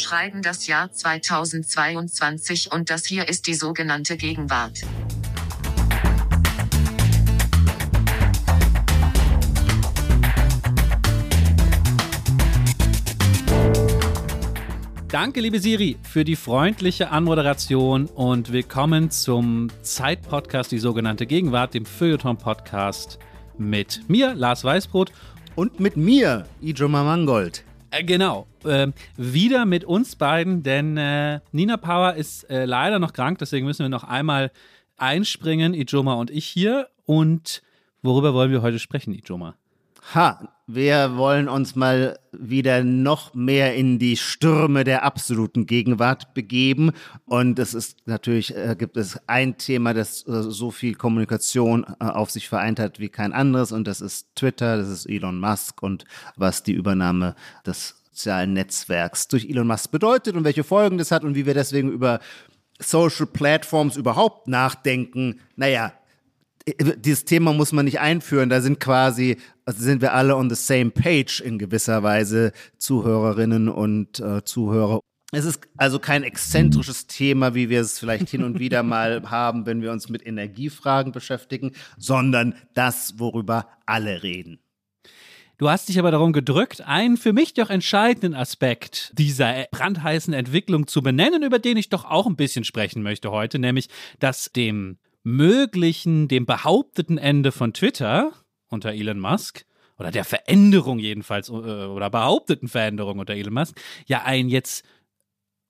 schreiben das Jahr 2022 und das hier ist die sogenannte Gegenwart. Danke, liebe Siri, für die freundliche Anmoderation und willkommen zum Zeitpodcast, die sogenannte Gegenwart, dem Feuilleton-Podcast mit mir, Lars Weißbrot. Und mit mir, Ijoma Mangold. Äh, genau. Äh, wieder mit uns beiden, denn äh, Nina Power ist äh, leider noch krank, deswegen müssen wir noch einmal einspringen, Ijoma und ich hier. Und worüber wollen wir heute sprechen, Ijoma? Ha, wir wollen uns mal wieder noch mehr in die Stürme der absoluten Gegenwart begeben. Und es ist natürlich, äh, gibt es ein Thema, das äh, so viel Kommunikation äh, auf sich vereint hat wie kein anderes. Und das ist Twitter, das ist Elon Musk und was die Übernahme des sozialen Netzwerks durch Elon Musk bedeutet und welche Folgen das hat und wie wir deswegen über Social Platforms überhaupt nachdenken. Naja, dieses Thema muss man nicht einführen. Da sind quasi, also sind wir alle on the same page in gewisser Weise, Zuhörerinnen und äh, Zuhörer. Es ist also kein exzentrisches Thema, wie wir es vielleicht hin und wieder mal haben, wenn wir uns mit Energiefragen beschäftigen, sondern das, worüber alle reden. Du hast dich aber darum gedrückt, einen für mich doch entscheidenden Aspekt dieser brandheißen Entwicklung zu benennen, über den ich doch auch ein bisschen sprechen möchte heute, nämlich dass dem möglichen, dem behaupteten Ende von Twitter unter Elon Musk oder der Veränderung jedenfalls äh, oder behaupteten Veränderung unter Elon Musk ja ein jetzt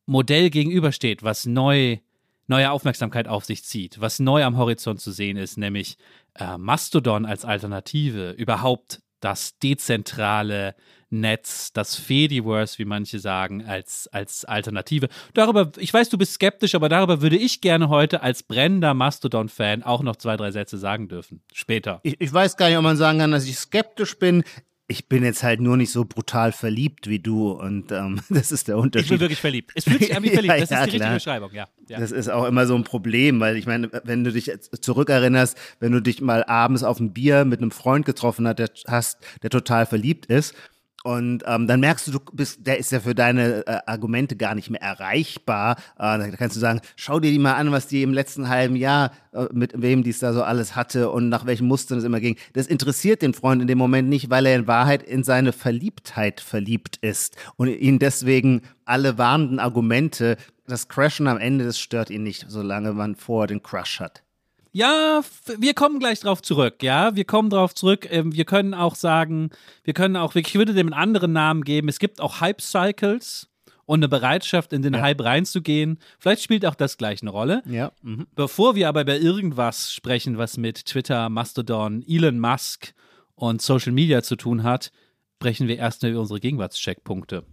Modell gegenübersteht, was neu neue Aufmerksamkeit auf sich zieht, was neu am Horizont zu sehen ist, nämlich äh, Mastodon als Alternative, überhaupt das dezentrale Netz, das Fediverse, wie manche sagen, als, als Alternative. Darüber, ich weiß, du bist skeptisch, aber darüber würde ich gerne heute als brennender Mastodon-Fan auch noch zwei, drei Sätze sagen dürfen. Später. Ich, ich weiß gar nicht, ob man sagen kann, dass ich skeptisch bin ich bin jetzt halt nur nicht so brutal verliebt wie du und ähm, das ist der Unterschied. Ich bin wirklich verliebt. Es fühlt sich an wie verliebt. Das ja, ist die klar. richtige Beschreibung, ja, ja. Das ist auch immer so ein Problem, weil ich meine, wenn du dich zurückerinnerst, wenn du dich mal abends auf ein Bier mit einem Freund getroffen hast, der total verliebt ist und ähm, dann merkst du, du bist, der ist ja für deine äh, Argumente gar nicht mehr erreichbar. Äh, da kannst du sagen, schau dir die mal an, was die im letzten halben Jahr, äh, mit wem dies da so alles hatte und nach welchen Mustern es immer ging. Das interessiert den Freund in dem Moment nicht, weil er in Wahrheit in seine Verliebtheit verliebt ist und ihn deswegen alle warnenden Argumente, das Crashen am Ende, das stört ihn nicht, solange man vorher den Crush hat. Ja, wir kommen gleich drauf zurück, ja. Wir kommen drauf zurück. Ähm, wir können auch sagen, wir können auch, ich würde dem einen anderen Namen geben. Es gibt auch Hype-Cycles und eine Bereitschaft, in den ja. Hype reinzugehen. Vielleicht spielt auch das gleich eine Rolle. Ja. Mhm. Bevor wir aber über irgendwas sprechen, was mit Twitter, Mastodon, Elon Musk und Social Media zu tun hat, sprechen wir erst über unsere Gegenwartscheckpunkte.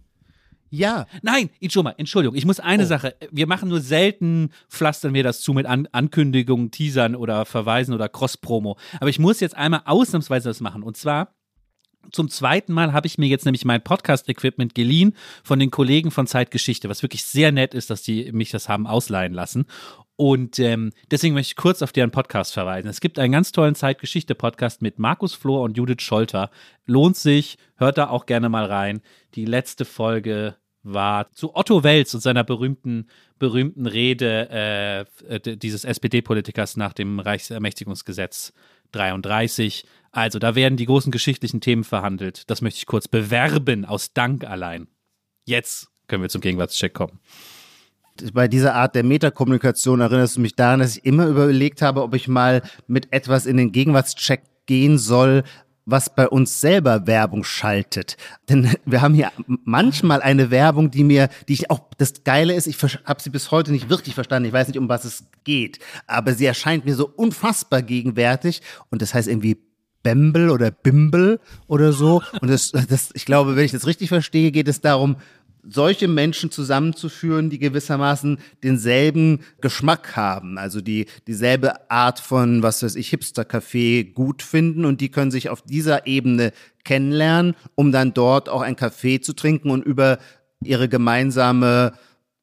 Ja. Nein, Ichoma, Entschuldigung, ich muss eine oh. Sache. Wir machen nur selten, pflastern wir das zu mit An Ankündigungen, Teasern oder Verweisen oder Cross-Promo. Aber ich muss jetzt einmal ausnahmsweise das machen. Und zwar zum zweiten Mal habe ich mir jetzt nämlich mein Podcast-Equipment geliehen von den Kollegen von Zeitgeschichte, was wirklich sehr nett ist, dass die mich das haben ausleihen lassen. Und ähm, deswegen möchte ich kurz auf deren Podcast verweisen. Es gibt einen ganz tollen Zeitgeschichte-Podcast mit Markus Flohr und Judith Scholter. Lohnt sich, hört da auch gerne mal rein. Die letzte Folge war zu Otto Welz und seiner berühmten, berühmten Rede äh dieses SPD-Politikers nach dem Reichsermächtigungsgesetz 33. Also, da werden die großen geschichtlichen Themen verhandelt. Das möchte ich kurz bewerben, aus Dank allein. Jetzt können wir zum Gegenwartscheck kommen bei dieser Art der Metakommunikation erinnerst du mich daran, dass ich immer überlegt habe, ob ich mal mit etwas in den Gegenwartscheck gehen soll, was bei uns selber Werbung schaltet. Denn wir haben hier manchmal eine Werbung, die mir, die ich auch, das Geile ist, ich habe sie bis heute nicht wirklich verstanden. Ich weiß nicht, um was es geht. Aber sie erscheint mir so unfassbar gegenwärtig. Und das heißt irgendwie Bembel oder Bimbel oder so. Und das, das, ich glaube, wenn ich das richtig verstehe, geht es darum, solche Menschen zusammenzuführen, die gewissermaßen denselben Geschmack haben, also die dieselbe Art von, was weiß ich, Hipster-Café gut finden und die können sich auf dieser Ebene kennenlernen, um dann dort auch ein Kaffee zu trinken und über ihre gemeinsame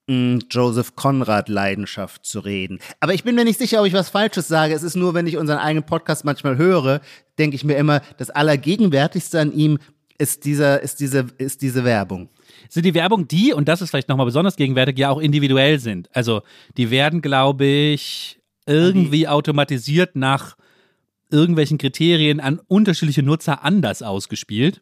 hm, Joseph Conrad Leidenschaft zu reden. Aber ich bin mir nicht sicher, ob ich was Falsches sage. Es ist nur, wenn ich unseren eigenen Podcast manchmal höre, denke ich mir immer, das Allergegenwärtigste an ihm ist dieser, ist diese, ist diese Werbung. Sind die Werbung die, und das ist vielleicht nochmal besonders gegenwärtig, ja auch individuell sind. Also die werden, glaube ich, irgendwie automatisiert nach irgendwelchen Kriterien an unterschiedliche Nutzer anders ausgespielt.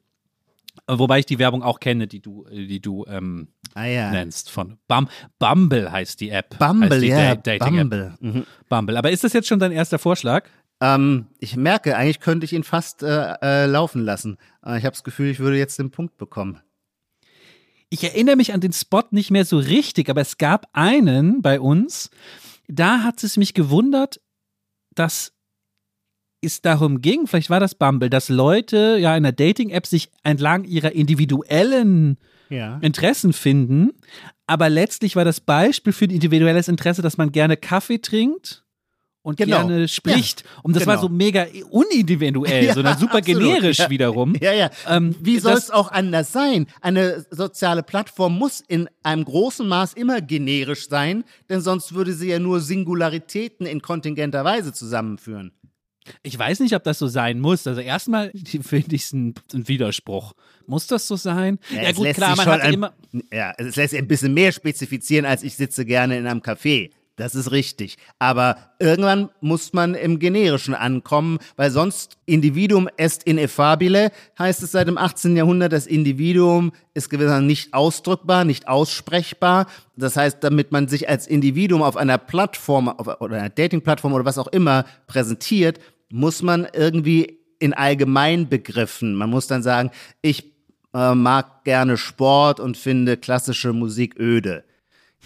Wobei ich die Werbung auch kenne, die du, die du ähm, Ah ja. nennst. Von Bum Bumble heißt die App. Bumble, die ja, Da-. Bumble. Mhm. Bumble. Aber ist das jetzt schon dein erster Vorschlag? Ähm, ich merke, eigentlich könnte ich ihn fast äh, äh, laufen lassen. Äh, ich habe das Gefühl, ich würde jetzt den Punkt bekommen. Ich erinnere mich an den Spot nicht mehr so richtig, aber es gab einen bei uns, da hat es mich gewundert, dass es darum ging, vielleicht war das Bumble, dass Leute ja in der Dating-App sich entlang ihrer individuellen Ja. Interessen finden, aber letztlich war das Beispiel für ein individuelles Interesse, dass man gerne Kaffee trinkt und Genau. gerne spricht. Und das war genau. so mega unindividuell, Ja, sondern super absolut, generisch ja. wiederum. Ja, ja. Ähm, Wie soll es auch anders sein? Eine soziale Plattform muss in einem großen Maß immer generisch sein, denn sonst würde sie ja nur Singularitäten in kontingenter Weise zusammenführen. Ich weiß nicht, ob das so sein muss. Also erstmal finde ich es ein, Widerspruch. Muss das so sein? Ja, es gut, lässt klar, man hat ein, immer. Ja, es lässt sich ein bisschen mehr spezifizieren, als ich sitze gerne in einem Café. Das ist richtig. Aber irgendwann muss man im Generischen ankommen, weil sonst Individuum est ineffabile, heißt es seit dem 18. Jahrhundert. Das Individuum ist gewissermaßen nicht ausdrückbar, nicht aussprechbar. Das heißt, damit man sich als Individuum auf einer Plattform auf, oder einer Dating-Plattform oder was auch immer präsentiert, muss man irgendwie in Allgemeinbegriffen, man muss dann sagen, ich äh, mag gerne Sport und finde klassische Musik öde.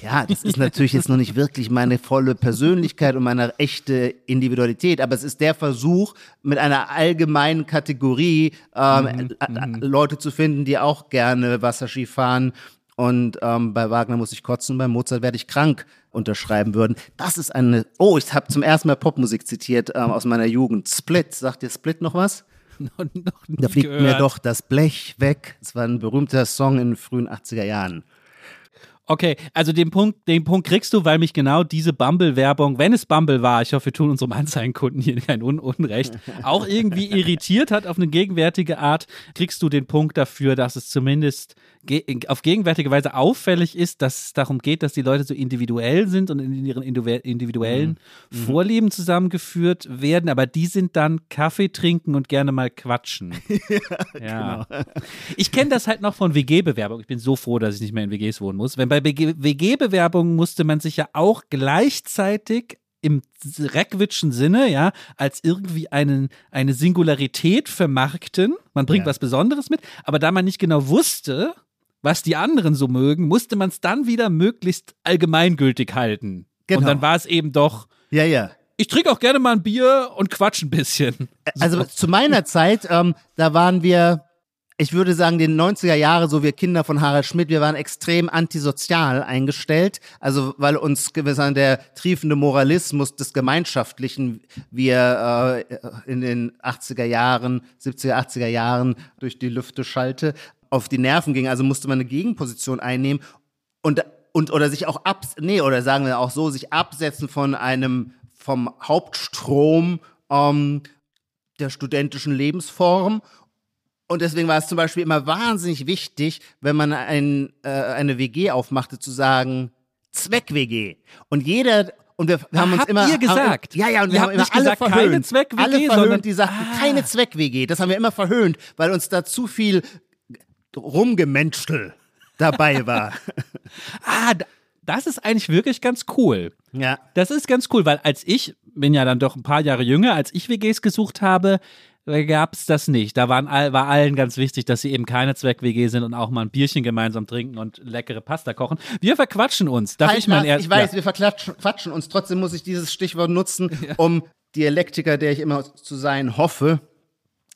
Ja, das ist natürlich jetzt noch nicht wirklich meine volle Persönlichkeit und meine echte Individualität, aber es ist der Versuch, mit einer allgemeinen Kategorie ähm, äh, äh, Leute zu finden, die auch gerne Wasserski fahren und ähm, bei Wagner muss ich kotzen, bei Mozart werde ich krank unterschreiben würden. Das ist eine, oh, ich habe zum ersten Mal Popmusik zitiert ähm, aus meiner Jugend. Split, sagt dir Split noch was? noch, noch Da fliegt gehört. mir doch das Blech weg. Es war ein berühmter Song in den frühen 80er Jahren. Okay, also den Punkt, den Punkt kriegst du, weil mich genau diese Bumble-Werbung, wenn es Bumble war, ich hoffe, wir tun unserem Anzeigenkunden hier kein Un Unrecht, auch irgendwie irritiert hat auf eine gegenwärtige Art, kriegst du den Punkt dafür, dass es zumindest auf gegenwärtige Weise auffällig ist, dass es darum geht, dass die Leute so individuell sind und in ihren individu- individuellen Vorlieben zusammengeführt werden, aber die sind dann Kaffee trinken und gerne mal quatschen. ja. Ich kenne das halt noch von WG-Bewerbung. Ich bin so froh, dass ich nicht mehr in WGs wohnen muss. Wenn bei WG-Bewerbungen musste man sich ja auch gleichzeitig im Reckwitschen Sinne, ja, als irgendwie einen, eine Singularität vermarkten. Man bringt Ja. was Besonderes mit, aber da man nicht genau wusste, was die anderen so mögen, musste man es dann wieder möglichst allgemeingültig halten. Genau. Und dann war es eben doch, Ja, ja. ich trinke auch gerne mal ein Bier und quatsch ein bisschen. Also zu meiner Zeit, ähm, da waren wir, ich würde sagen, den 90er Jahre, so wir Kinder von Harald Schmidt, wir waren extrem antisozial eingestellt. Also weil uns gewissermaßen der triefende Moralismus des Gemeinschaftlichen, wir äh, in den 80er Jahren, 70er, 80er Jahren durch die Lüfte schallte, auf die Nerven ging. Also musste man eine Gegenposition einnehmen und und oder sich auch ab nee oder sagen wir auch so sich absetzen von einem vom Hauptstrom ähm, der studentischen Lebensform und deswegen war es zum Beispiel immer wahnsinnig wichtig, wenn man ein, äh, eine WG aufmachte, zu sagen Zweck-WG. Und jeder und wir, wir haben uns habt immer ihr gesagt? Haben, ja, ja, und Ihr wir habt haben immer alle gesagt, keine verhöhnt. Zweck-WG, alle verhöhnt, die sagten Ah. keine Zweck-WG. Das haben wir immer verhöhnt, weil uns da zu viel Rumgemenschtel dabei war. Ah, das ist eigentlich wirklich ganz cool. ja. Das ist ganz cool, weil als ich, bin ja dann doch ein paar Jahre jünger, als ich WGs gesucht habe, gab es das nicht. Da waren war allen ganz wichtig, dass sie eben keine Zweck-WG sind und auch mal ein Bierchen gemeinsam trinken und leckere Pasta kochen. Wir verquatschen uns. Darf Halt, ich mal erst? ich weiß, ja. wir verquatschen quatschen uns. Trotzdem muss ich dieses Stichwort nutzen, um Dialektiker, der ich immer zu sein hoffe,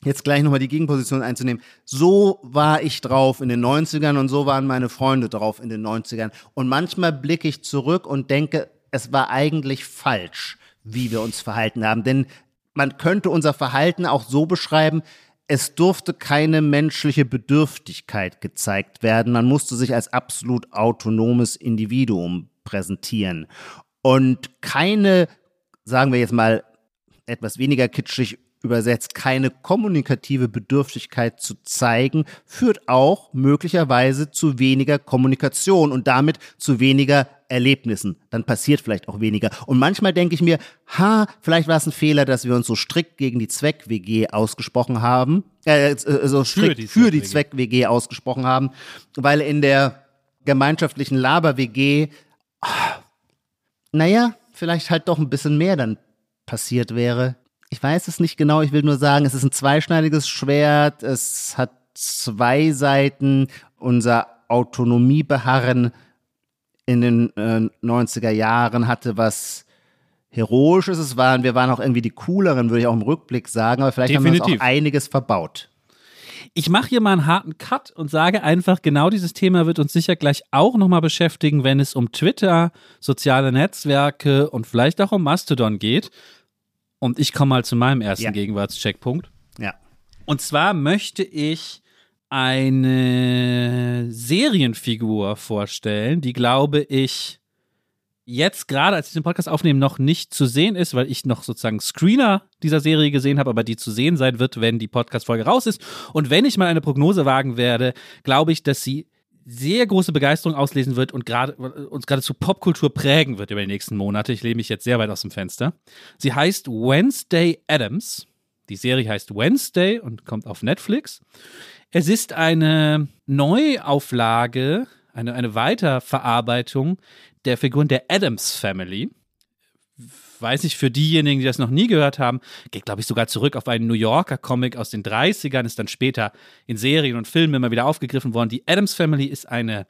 jetzt gleich nochmal die Gegenposition einzunehmen. So war ich drauf in den 90ern und so waren meine Freunde drauf in den 90ern. Und manchmal blicke ich zurück und denke, es war eigentlich falsch, wie wir uns verhalten haben. Denn man könnte unser Verhalten auch so beschreiben, es durfte keine menschliche Bedürftigkeit gezeigt werden. Man musste sich als absolut autonomes Individuum präsentieren. Und keine, sagen wir jetzt mal etwas weniger kitschig, übersetzt, keine kommunikative Bedürftigkeit zu zeigen, führt auch möglicherweise zu weniger Kommunikation und damit zu weniger Erlebnissen. Dann passiert vielleicht auch weniger. Und manchmal denke ich mir, ha, vielleicht war es ein Fehler, dass wir uns so strikt gegen die Zweck-WG ausgesprochen haben, äh, äh so strikt für die Zweck-WG ausgesprochen haben, weil in der gemeinschaftlichen Laber-WG, ah, naja, vielleicht halt doch ein bisschen mehr dann passiert wäre. Ich weiß es nicht genau, ich will nur sagen, es ist ein zweischneidiges Schwert, es hat zwei Seiten, unser Autonomiebeharren in den äh, 90er Jahren hatte was Heroisches, es waren, wir waren auch irgendwie die cooleren, würde ich auch im Rückblick sagen, aber vielleicht Definitiv. haben wir uns auch einiges verbaut. Ich mache hier mal einen harten Cut und sage einfach, genau dieses Thema wird uns sicher gleich auch nochmal beschäftigen, wenn es um Twitter, soziale Netzwerke und vielleicht auch um Mastodon geht. Und ich komme mal zu meinem ersten ja. Gegenwartscheckpunkt. Ja. Und zwar möchte ich eine Serienfigur vorstellen, die, glaube ich, jetzt gerade, als ich den Podcast aufnehme, noch nicht zu sehen ist, weil ich noch sozusagen Screener dieser Serie gesehen habe, aber die zu sehen sein wird, wenn die Podcast-Folge raus ist. Und wenn ich mal eine Prognose wagen werde, glaube ich, dass sie sehr große Begeisterung auslesen wird und gerade uns geradezu Popkultur prägen wird über die nächsten Monate. Ich lehne mich jetzt sehr weit aus dem Fenster. Sie heißt Wednesday Adams. Die Serie heißt Wednesday und kommt auf Netflix. Es ist eine Neuauflage, eine, eine Weiterverarbeitung der Figuren der Adams Family. Weiß ich, für diejenigen, die das noch nie gehört haben, geht, glaube ich, sogar zurück auf einen New Yorker Comic aus den 30ern, ist dann später in Serien und Filmen immer wieder aufgegriffen worden. Die Adams Family ist eine,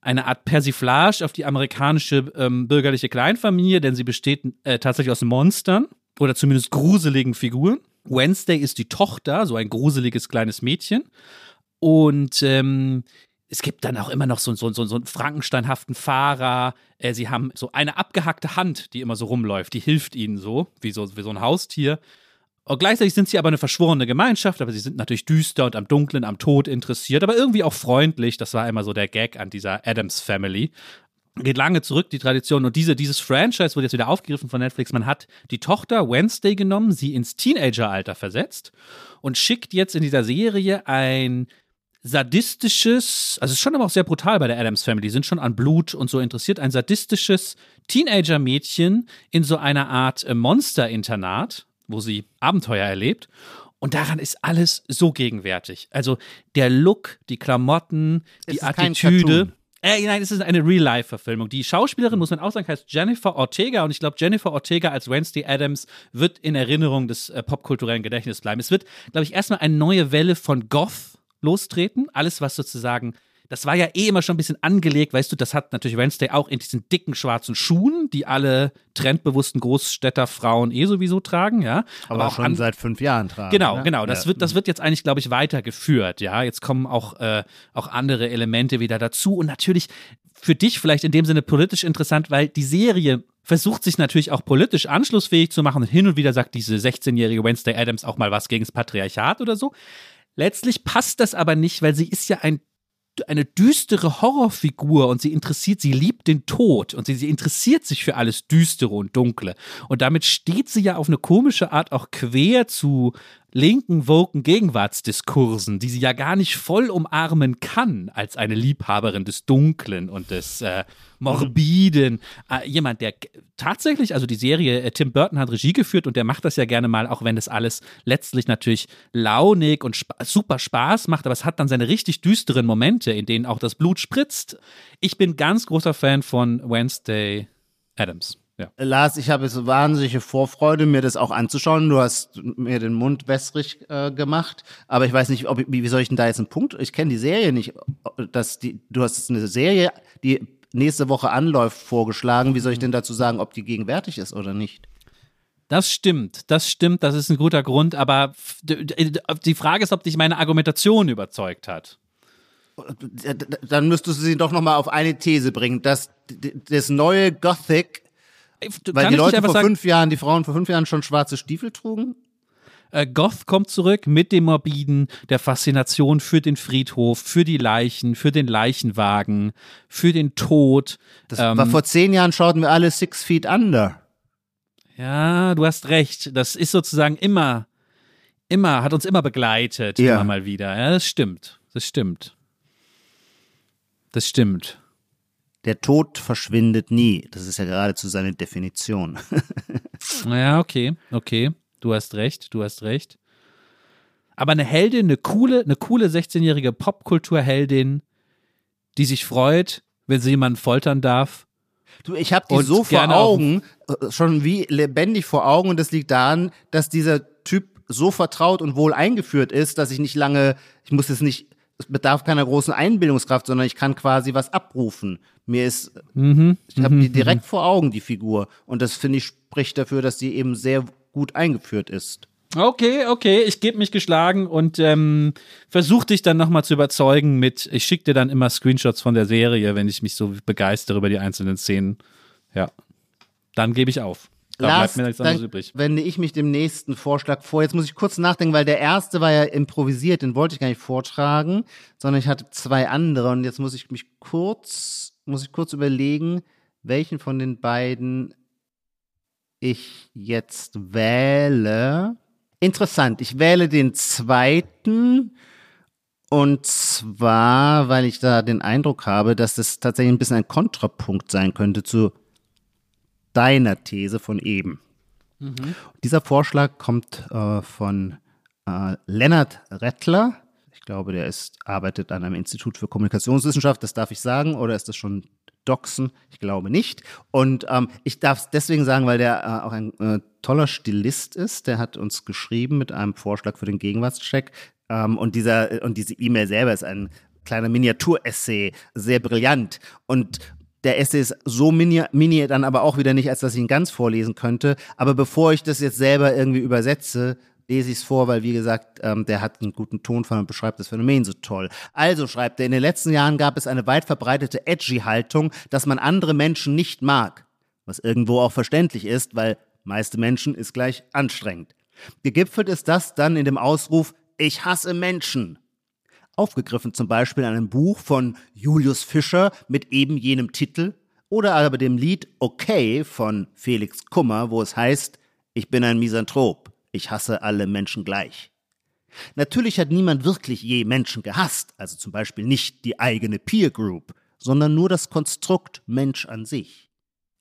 eine Art Persiflage auf die amerikanische ähm, bürgerliche Kleinfamilie, denn sie besteht äh, tatsächlich aus Monstern oder zumindest gruseligen Figuren. Wednesday ist die Tochter, so ein gruseliges kleines Mädchen. Und ähm, es gibt dann auch immer noch so, so, so, so einen frankensteinhaften Fahrer. Äh, sie haben so eine abgehackte Hand, die immer so rumläuft. Die hilft ihnen so, wie so, wie so ein Haustier. Und gleichzeitig sind sie aber eine verschworene Gemeinschaft, aber sie sind natürlich düster und am Dunklen, am Tod interessiert, aber irgendwie auch freundlich. Das war immer so der Gag an dieser Adams Family. Geht lange zurück, die Tradition. Und diese, dieses Franchise wurde jetzt wieder aufgegriffen von Netflix. Man hat die Tochter Wednesday genommen, sie ins Teenageralter versetzt und schickt jetzt in dieser Serie ein sadistisches, also es ist schon aber auch sehr brutal bei der Adams Family, sind schon an Blut und so interessiert, ein sadistisches Teenager-Mädchen in so einer Art äh, Monster-Internat, wo sie Abenteuer erlebt. Und daran ist alles so gegenwärtig. Also der Look, die Klamotten, die Attitüde. Äh, nein, es ist eine Real-Life-Verfilmung. Die Schauspielerin, muss man auch sagen, heißt Jennifer Ortega. Und ich glaube, Jennifer Ortega als Wednesday Adams wird in Erinnerung des äh, popkulturellen Gedächtnisses bleiben. Es wird, glaube ich, erstmal eine neue Welle von Goth lostreten. Alles, was sozusagen das war ja eh immer schon ein bisschen angelegt, weißt du, das hat natürlich Wednesday auch in diesen dicken schwarzen Schuhen, die alle trendbewussten Großstädterfrauen eh sowieso tragen, ja. Aber, Aber auch schon seit fünf Jahren tragen. Genau, ne? genau. Das ja. wird, das wird jetzt eigentlich, glaube ich, weitergeführt, ja. Jetzt kommen auch, äh, auch andere Elemente wieder dazu und natürlich für dich vielleicht in dem Sinne politisch interessant, weil die Serie versucht sich natürlich auch politisch anschlussfähig zu machen und hin und wieder sagt diese 16-jährige Wednesday Adams auch mal was gegen das Patriarchat oder so. Letztlich passt das aber nicht, weil sie ist ja ein eine düstere Horrorfigur und sie interessiert, sie liebt den Tod und sie, sie interessiert sich für alles Düstere und Dunkle. Und damit steht sie ja auf eine komische Art auch quer zu linken, woken Gegenwartsdiskursen, die sie ja gar nicht voll umarmen kann als eine Liebhaberin des Dunklen und des äh, Morbiden. Äh, jemand, der tatsächlich, also die Serie, äh, Tim Burton hat Regie geführt und der macht das ja gerne mal, auch wenn das alles letztlich natürlich launig und spa super Spaß macht, aber es hat dann seine richtig düsteren Momente, in denen auch das Blut spritzt. Ich bin ganz großer Fan von Wednesday Adams. Ja. Lars, ich habe jetzt wahnsinnige Vorfreude, mir das auch anzuschauen. Du hast mir den Mund wässrig äh, gemacht, aber ich weiß nicht, ob, wie, soll ich denn da jetzt einen Punkt? Ich kenne die Serie nicht. Dass die, du hast eine Serie, die nächste Woche anläuft, vorgeschlagen. Wie soll ich denn dazu sagen, ob die gegenwärtig ist oder nicht? Das stimmt, das stimmt, das ist ein guter Grund, aber die Frage ist, ob dich meine Argumentation überzeugt hat. Dann müsstest du sie doch nochmal auf eine These bringen, dass das neue Gothic weil die Leute vor sagen, fünf Jahren, die Frauen vor fünf Jahren schon schwarze Stiefel trugen? Äh, Goth kommt zurück mit dem Morbiden, der Faszination für den Friedhof, für die Leichen, für den Leichenwagen, für den Tod. Das ähm, war vor zehn Jahren schauten wir alle Six Feet Under. Ja, du hast recht. Das ist sozusagen immer immer, hat uns immer begleitet, Ja. immer mal wieder. Ja, das stimmt. Das stimmt. Das stimmt. Der Tod verschwindet nie. Das ist ja geradezu seine Definition. Ja, okay, okay. Du hast recht, du hast recht. Aber eine Heldin, eine coole, eine coole 16-jährige Popkulturheldin, die sich freut, wenn sie jemanden foltern darf. Du, ich habe die Und so vor Augen, äh, schon wie lebendig vor Augen und das liegt daran, dass dieser Typ so vertraut und wohl eingeführt ist, dass ich nicht lange, ich muss es nicht, bedarf keiner großen Einbildungskraft, sondern ich kann quasi was abrufen. Mir ist, Mhm. ich habe die direkt vor Augen, die Figur. Und das finde ich spricht dafür, dass sie eben sehr gut eingeführt ist. Okay, okay, ich gebe mich geschlagen und ähm, versuche dich dann nochmal zu überzeugen mit, ich schicke dir dann immer Screenshots von der Serie, wenn ich mich so begeistere über die einzelnen Szenen. Ja, dann gebe ich auf. Da Lars, bleibt mir nichts anderes übrig. wende ich mich dem nächsten Vorschlag vor. Jetzt muss ich kurz nachdenken, weil der erste war ja improvisiert, den wollte ich gar nicht vortragen, sondern ich hatte zwei andere und jetzt muss ich mich kurz, muss ich kurz überlegen, welchen von den beiden ich jetzt wähle. Interessant, ich wähle den zweiten und zwar, weil ich da den Eindruck habe, dass das tatsächlich ein bisschen ein Kontrapunkt sein könnte zu deiner These von eben. Dieser Vorschlag kommt äh, von äh, Lennart Rettler. Ich glaube, der ist, arbeitet an einem Institut für Kommunikationswissenschaft, das darf ich sagen, oder ist das schon Doxen? Ich glaube nicht. Und ähm, ich darf es deswegen sagen, weil der äh, auch ein äh, toller Stilist ist. Der hat uns geschrieben mit einem Vorschlag für den Gegenwartscheck. Ähm, und, dieser, und diese E-Mail selber ist ein kleiner Miniaturessay, sehr brillant. Und der Essay ist so mini, mini dann aber auch wieder nicht, als dass ich ihn ganz vorlesen könnte. Aber bevor ich das jetzt selber irgendwie übersetze, lese ich es vor, weil wie gesagt, ähm, der hat einen guten Tonfall und beschreibt das Phänomen so toll. Also schreibt er, in den letzten Jahren gab es eine weit verbreitete Edgy-Haltung, dass man andere Menschen nicht mag. Was irgendwo auch verständlich ist, weil meiste Menschen ist gleich anstrengend. Gegipfelt ist das dann in dem Ausruf, ich hasse Menschen. Aufgegriffen zum Beispiel an einem Buch von Julius Fischer mit eben jenem Titel oder aber dem Lied Okay von Felix Kummer, wo es heißt, ich bin ein Misanthrop, ich hasse alle Menschen gleich. Natürlich hat niemand wirklich je Menschen gehasst, also zum Beispiel nicht die eigene Peer Group, sondern nur das Konstrukt Mensch an sich.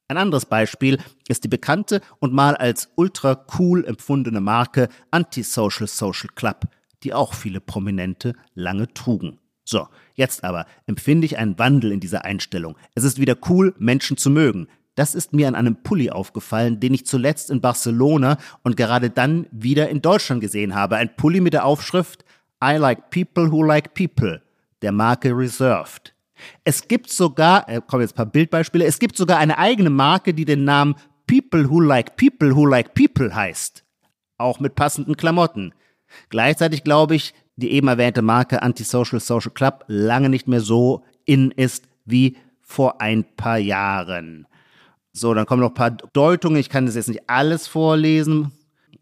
Ein anderes Beispiel ist die bekannte und mal als ultra cool empfundene Marke Antisocial Social Club, die auch viele Prominente lange trugen. So, jetzt aber empfinde ich einen Wandel in dieser Einstellung. Es ist wieder cool, Menschen zu mögen. Das ist mir an einem Pulli aufgefallen, den ich zuletzt in Barcelona und gerade dann wieder in Deutschland gesehen habe. Ein Pulli mit der Aufschrift I like people who like people, der Marke Reserved. Es gibt sogar, äh, kommen jetzt ein paar Bildbeispiele, es gibt sogar eine eigene Marke, die den Namen People who like people who like people heißt. Auch mit passenden Klamotten. Gleichzeitig glaube ich, die eben erwähnte Marke Antisocial Social Club lange nicht mehr so in ist wie vor ein paar Jahren. So, dann kommen noch ein paar Deutungen. Ich kann das jetzt nicht alles vorlesen.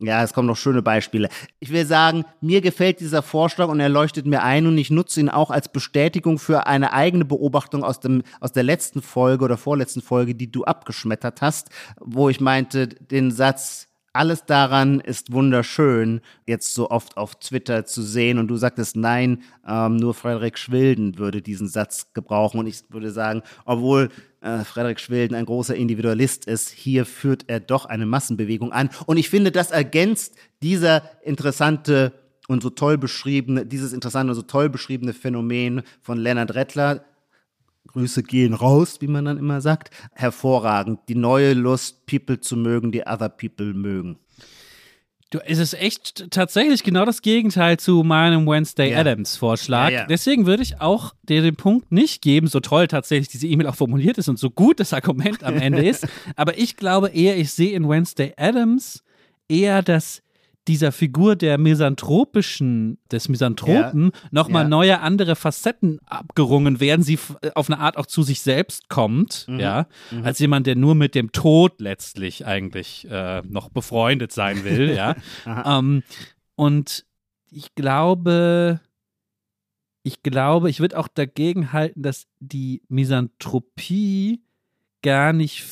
Ja, es kommen noch schöne Beispiele. Ich will sagen, mir gefällt dieser Vorschlag und er leuchtet mir ein und ich nutze ihn auch als Bestätigung für eine eigene Beobachtung aus, dem, aus der letzten Folge oder vorletzten Folge, die du abgeschmettert hast, wo ich meinte, den Satz, alles daran ist wunderschön, jetzt so oft auf Twitter zu sehen. Und du sagtest, nein, ähm, nur Frederik Schwilden würde diesen Satz gebrauchen. Und ich würde sagen, obwohl äh, Frederik Schwilden ein großer Individualist ist, hier führt er doch eine Massenbewegung an. Und ich finde, das ergänzt dieser interessante und so toll beschriebene, dieses interessante und so toll beschriebene Phänomen von Leonard Rettler, Grüße gehen raus, wie man dann immer sagt. Hervorragend. Die neue Lust, People zu mögen, die other people mögen. Du, es ist echt tatsächlich genau das Gegenteil zu meinem Wednesday Ja. Adams Vorschlag. Ja, ja. Deswegen würde ich auch dir den Punkt nicht geben, so toll tatsächlich diese E-Mail auch formuliert ist und so gut das Argument am Ende ist. Aber ich glaube eher, ich sehe in Wednesday Adams eher, dass dieser Figur der misanthropischen, des Misanthropen nochmal Ja. neue andere Facetten abgerungen werden, sie f- auf eine Art auch zu sich selbst kommt, Mhm. ja, als jemand, der nur mit dem Tod letztlich eigentlich äh, noch befreundet sein will, ja. ähm, und ich glaube, ich glaube, ich würde auch dagegen halten, dass die Misanthropie gar nicht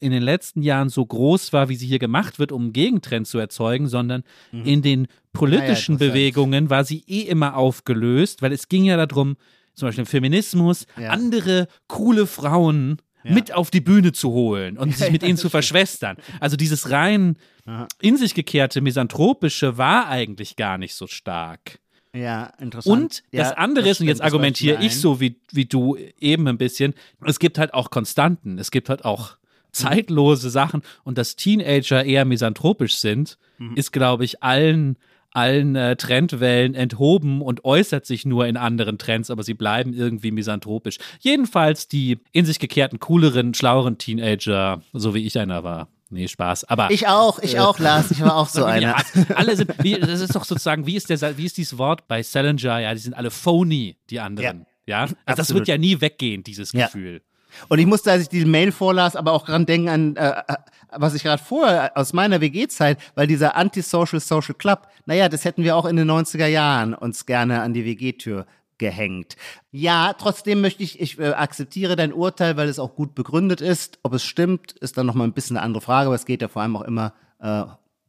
in den letzten Jahren so groß war, wie sie hier gemacht wird, um einen Gegentrend zu erzeugen, sondern in den politischen interessant. Bewegungen war sie eh immer aufgelöst, weil es ging ja darum, zum Beispiel im Feminismus, Ja. andere coole Frauen mit auf die Bühne zu holen und sich mit ihnen zu verschwestern. Also dieses rein Aha. in sich gekehrte Misanthropische war eigentlich gar nicht so stark. Ja, interessant. Und ja, das andere ist, und jetzt argumentiere ich so wie, wie du eben ein bisschen, es gibt halt auch Konstanten, es gibt halt auch zeitlose Sachen und dass Teenager eher misanthropisch sind, Mhm. ist, glaube ich, allen, allen äh, Trendwellen enthoben und äußert sich nur in anderen Trends, aber sie bleiben irgendwie misanthropisch. Jedenfalls die in sich gekehrten, cooleren, schlaueren Teenager, so wie ich einer war. Nee, Spaß. Aber Ich auch, ich auch, Lars. Ich war auch so ja, einer. alle sind, wie, das ist doch sozusagen, wie ist, der, wie ist dieses Wort bei Salinger? Ja, die sind alle phony, die anderen. Ja, also das wird ja nie weggehen, dieses Ja. Und ich musste, als ich die Mail vorlas, aber auch dran denken an, äh, äh, was ich gerade vorher aus meiner WG-Zeit, weil dieser Antisocial Social Club, naja, das hätten wir auch in den 90er Jahren uns gerne an die WG-Tür gehängt. Ja, trotzdem möchte ich, ich äh, akzeptiere dein Urteil, weil es auch gut begründet ist. Ob es stimmt, ist dann nochmal ein bisschen eine andere Frage, aber es geht ja vor allem auch immer äh,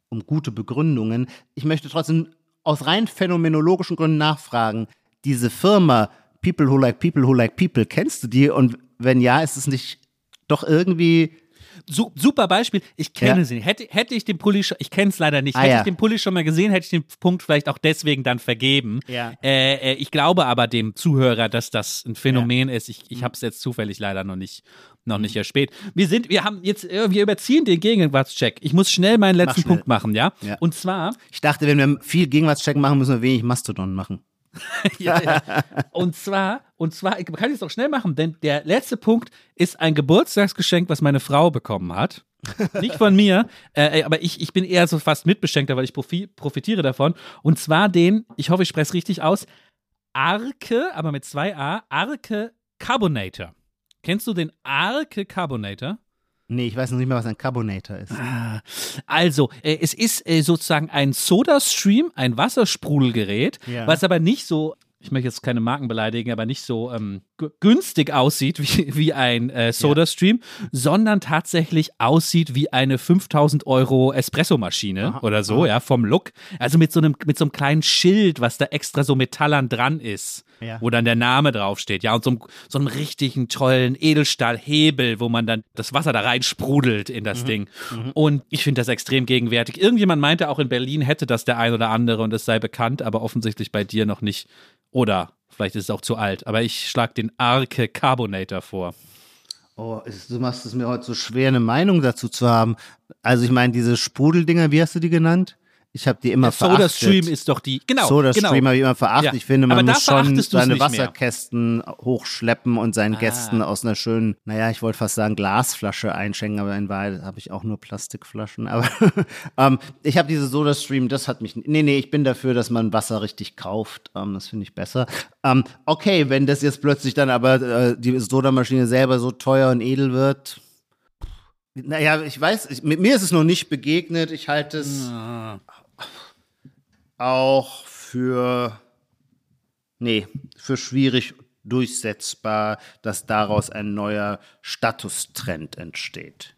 um gute Begründungen. Ich möchte trotzdem aus rein phänomenologischen Gründen nachfragen. Diese Firma People Who Like People Who Like People, kennst du die? Und wenn ja, ist es nicht doch irgendwie Su super Beispiel. Ich kenne Ja. sie. Hätte, hätte ich den Pulli schon, ich kenne es leider nicht. Ah, hätte ja. ich den Pulli schon mal gesehen, hätte ich den Punkt vielleicht auch deswegen dann vergeben. Ja. Äh, äh, ich glaube aber dem Zuhörer, dass das ein Phänomen ist. Ich, ich habe es jetzt zufällig leider noch nicht, noch Mhm. nicht erspäht. Wir sind, wir haben jetzt, äh, wir überziehen den Gegenwartscheck. Ich muss schnell meinen letzten schnell. Punkt machen, ja? Ja. Und zwar, Ich dachte, wenn wir viel Gegenwartscheck machen, müssen wir wenig Mastodon machen. ja, ja. Und zwar, und zwar, ich kann es auch schnell machen, denn der letzte Punkt ist ein Geburtstagsgeschenk, was meine Frau bekommen hat. Nicht von mir, äh, aber ich, ich bin eher so fast Mitbeschenkter, weil ich profi profitiere davon. Und zwar den, ich hoffe, ich spreche es richtig aus, Arke, aber mit zwei A, Arke Carbonator. Kennst du den Arke Carbonator? Nee, ich weiß noch nicht mehr, was ein Carbonator ist. Ah, Also, äh, es ist äh, sozusagen ein Soda-Stream, ein Wassersprudelgerät, Ja. was aber nicht so, ich möchte jetzt keine Marken beleidigen, aber nicht so ähm, günstig aussieht wie, wie ein äh, Soda-Stream, sondern tatsächlich aussieht wie eine 5000 Euro Espressomaschine oder so, ja, vom Look. Also mit so, einem, mit so einem kleinen Schild, was da extra so metallern dran ist, Ja. wo dann der Name draufsteht, ja, und so, einem- so einem richtigen tollen Edelstahlhebel, wo man dann das Wasser da rein sprudelt in das Ding. Und ich finde das extrem gegenwärtig. Irgendjemand meinte auch in Berlin hätte das der ein oder andere und es sei bekannt, aber offensichtlich bei dir noch nicht. Oder vielleicht ist es auch zu alt. Aber ich schlage den Arke Carbonator vor. Oh, es, du machst es mir heute so schwer, eine Meinung dazu zu haben. Also ich meine, diese Sprudeldinger, wie hast du die genannt? Ich habe die immer Soda verachtet. Stream ist doch die. Genau. Soda genau. Stream habe ich immer verachtet. Ja. Ich finde, man muss schon seine nicht mehr. Wasserkästen hochschleppen und seinen Ah. Gästen aus einer schönen, naja, ich wollte fast sagen Glasflasche einschenken, aber in Wahrheit habe ich auch nur Plastikflaschen. Aber ähm, ich habe diese Soda Stream, das hat mich. Nee, nee, ich bin dafür, dass man Wasser richtig kauft. Ähm, das finde ich besser. Ähm, okay, wenn das jetzt plötzlich dann aber äh, die Sodamaschine selber so teuer und edel wird. Naja, ich weiß, ich, mit mir ist es noch nicht begegnet. Ich halte es Ah. Auch für, nee, für schwierig durchsetzbar, dass daraus ein neuer Statustrend entsteht.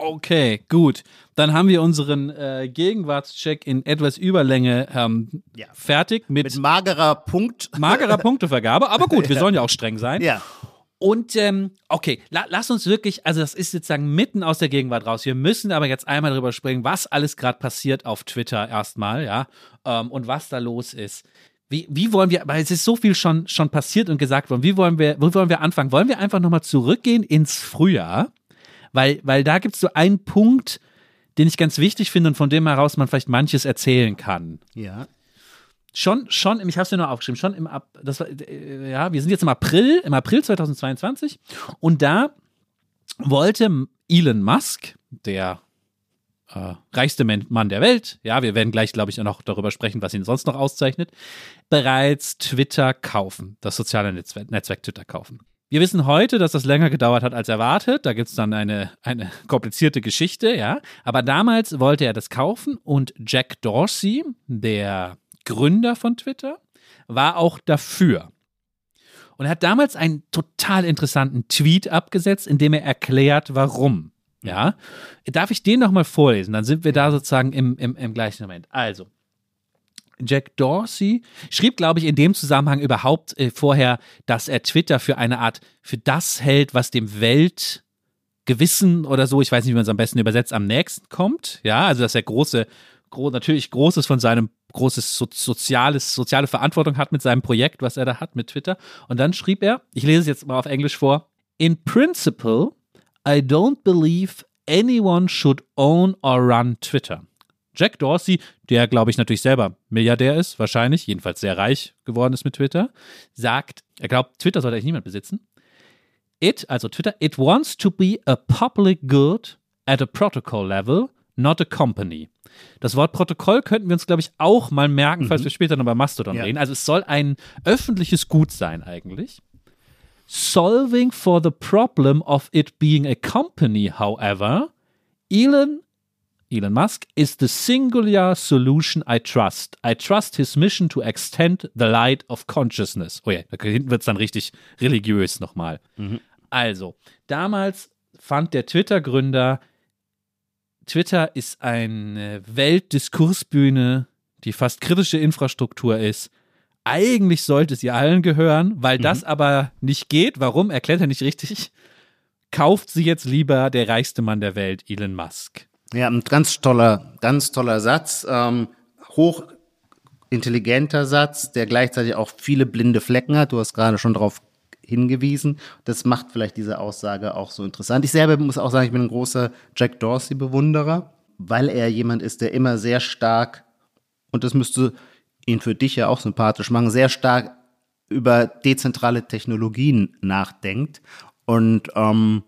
Okay, gut. Dann haben wir unseren äh, Gegenwartscheck in etwas Überlänge ähm, Ja. fertig mit, Mit magerer Punkt. magerer Punktevergabe. Aber gut, wir sollen ja auch streng sein. Ja. Und ähm, okay, la lass uns wirklich, also das ist sozusagen mitten aus der Gegenwart raus. Wir müssen aber jetzt einmal drüber springen, was alles gerade passiert auf Twitter erstmal, ja, ähm, und was da los ist. Wie, wie wollen wir, weil es ist so viel schon, schon passiert und gesagt worden, wie wollen wir, wo wollen wir anfangen? Wollen wir einfach nochmal zurückgehen ins Frühjahr? Weil, weil da gibt es so einen Punkt, den ich ganz wichtig finde und von dem heraus man vielleicht manches erzählen kann Ja. Schon, schon, ich habe es ja nur aufgeschrieben, schon im, Ap- das war, äh, ja, wir sind jetzt im April, im April 2022 und da wollte Elon Musk, der äh, reichste Mann der Welt, ja, wir werden gleich, glaube ich, noch darüber sprechen, was ihn sonst noch auszeichnet, bereits Twitter kaufen, das soziale Netzwerk, Netzwerk Twitter kaufen. Wir wissen heute, dass das länger gedauert hat als erwartet. Da gibt es dann eine, eine komplizierte Geschichte, ja. Aber damals wollte er das kaufen und Jack Dorsey, der Gründer von Twitter, war auch dafür. Und er hat damals einen total interessanten Tweet abgesetzt, in dem er erklärt, warum. Ja, darf ich den noch mal vorlesen? Dann sind wir da sozusagen im, im, im gleichen Moment. Also, Jack Dorsey schrieb, glaube ich, in dem Zusammenhang überhaupt äh, vorher, dass er Twitter für eine Art, für das hält, was dem Weltgewissen oder so, ich weiß nicht, wie man es am besten übersetzt, am nächsten kommt. Ja, also dass er große, gro natürlich Großes von seinem großes so soziales, soziale Verantwortung hat mit seinem Projekt, was er da hat mit Twitter. Und dann schrieb er, ich lese es jetzt mal auf Englisch vor, In principle, I don't believe anyone should own or run Twitter. Jack Dorsey, der glaube ich natürlich selber Milliardär ist, wahrscheinlich, jedenfalls sehr reich geworden ist mit Twitter, sagt, er glaubt, Twitter sollte eigentlich niemand besitzen. It, also Twitter, it wants to be a public good at a protocol level, not a company. Das Wort Protokoll könnten wir uns, glaube ich, auch mal merken, falls wir später noch bei Mastodon Ja. reden. Also es soll ein öffentliches Gut sein eigentlich. Solving for the problem of it being a company, however, Elon Elon Musk is the singular solution I trust. I trust his mission to extend the light of consciousness. Oh ja, da hinten wird es dann richtig religiös nochmal. Also, damals fand der Twitter-Gründer, Twitter ist eine Weltdiskursbühne, die fast kritische Infrastruktur ist. Eigentlich sollte sie allen gehören, weil das aber nicht geht. Warum? Erklärt er nicht richtig. Kauft sie jetzt lieber der reichste Mann der Welt, Elon Musk. Ja, ein ganz toller, ganz toller Satz. Ähm, hochintelligenter Satz, der gleichzeitig auch viele blinde Flecken hat. Du hast gerade schon darauf hingewiesen. Das macht vielleicht diese Aussage auch so interessant. Ich selber muss auch sagen, ich bin ein großer Jack Dorsey-Bewunderer, weil er jemand ist, der immer sehr stark, und das müsste ihn für dich ja auch sympathisch machen, sehr stark über dezentrale Technologien nachdenkt. Und ähm,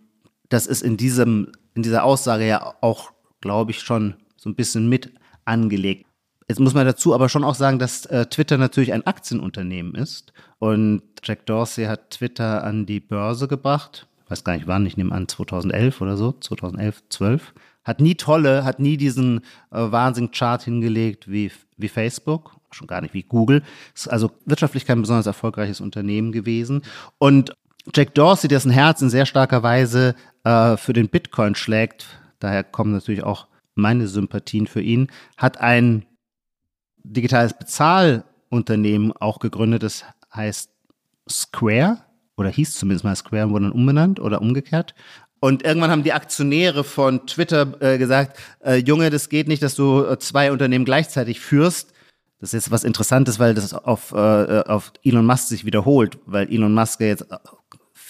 das ist in diesem, in dieser Aussage ja auch, glaube ich, schon so ein bisschen mit angelegt. Jetzt muss man dazu aber schon auch sagen, dass äh, Twitter natürlich ein Aktienunternehmen ist. Und Jack Dorsey hat Twitter an die Börse gebracht. Weiß gar nicht wann, ich nehme an 2011 oder so, 2011, 12. Hat nie tolle, hat nie diesen äh, Wahnsinn-Chart hingelegt wie, wie Facebook, schon gar nicht wie Google. Ist also wirtschaftlich kein besonders erfolgreiches Unternehmen gewesen. Und Jack Dorsey, dessen Herz in sehr starker Weise äh, für den Bitcoin schlägt, daher kommen natürlich auch meine Sympathien für ihn, hat ein digitales Bezahlunternehmen auch gegründet, das heißt Square oder hieß zumindest mal Square und wurde dann umbenannt oder umgekehrt. Und irgendwann haben die Aktionäre von Twitter äh, gesagt, äh, Junge, das geht nicht, dass du äh, zwei Unternehmen gleichzeitig führst. Das ist jetzt was Interessantes, weil das auf, äh, auf Elon Musk sich wiederholt, weil Elon Musk jetzt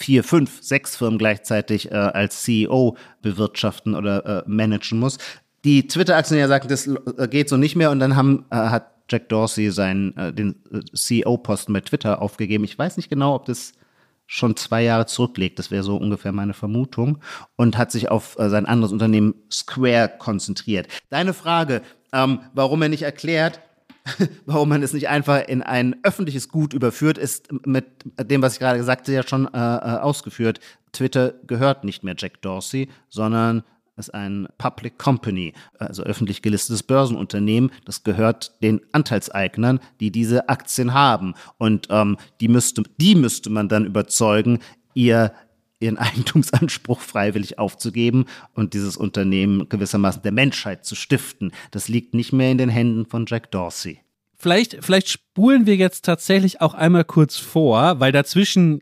vier, fünf, sechs Firmen gleichzeitig äh, als CEO bewirtschaften oder äh, managen muss. Die Twitter-Aktionäre sagten, das äh, geht so nicht mehr und dann haben, äh, hat Jack Dorsey seinen, äh, den äh, CEO-Posten bei Twitter aufgegeben. Ich weiß nicht genau, ob das schon zwei Jahre zurücklegt, das wäre so ungefähr meine Vermutung, und hat sich auf äh, sein anderes Unternehmen Square konzentriert. Deine Frage, ähm, warum er nicht erklärt, warum man es nicht einfach in ein öffentliches Gut überführt, ist mit dem, was ich gerade sagte, ja schon äh, äh, ausgeführt. Twitter gehört nicht mehr Jack Dorsey, sondern ist ein Public Company, also öffentlich gelistetes Börsenunternehmen. Das gehört den Anteilseignern, die diese Aktien haben. Und ähm, die, müsste, die müsste man dann überzeugen, ihr ihren Eigentumsanspruch freiwillig aufzugeben und dieses Unternehmen gewissermaßen der Menschheit zu stiften. Das liegt nicht mehr in den Händen von Jack Dorsey. Vielleicht, vielleicht spulen wir jetzt tatsächlich auch einmal kurz vor, weil dazwischen,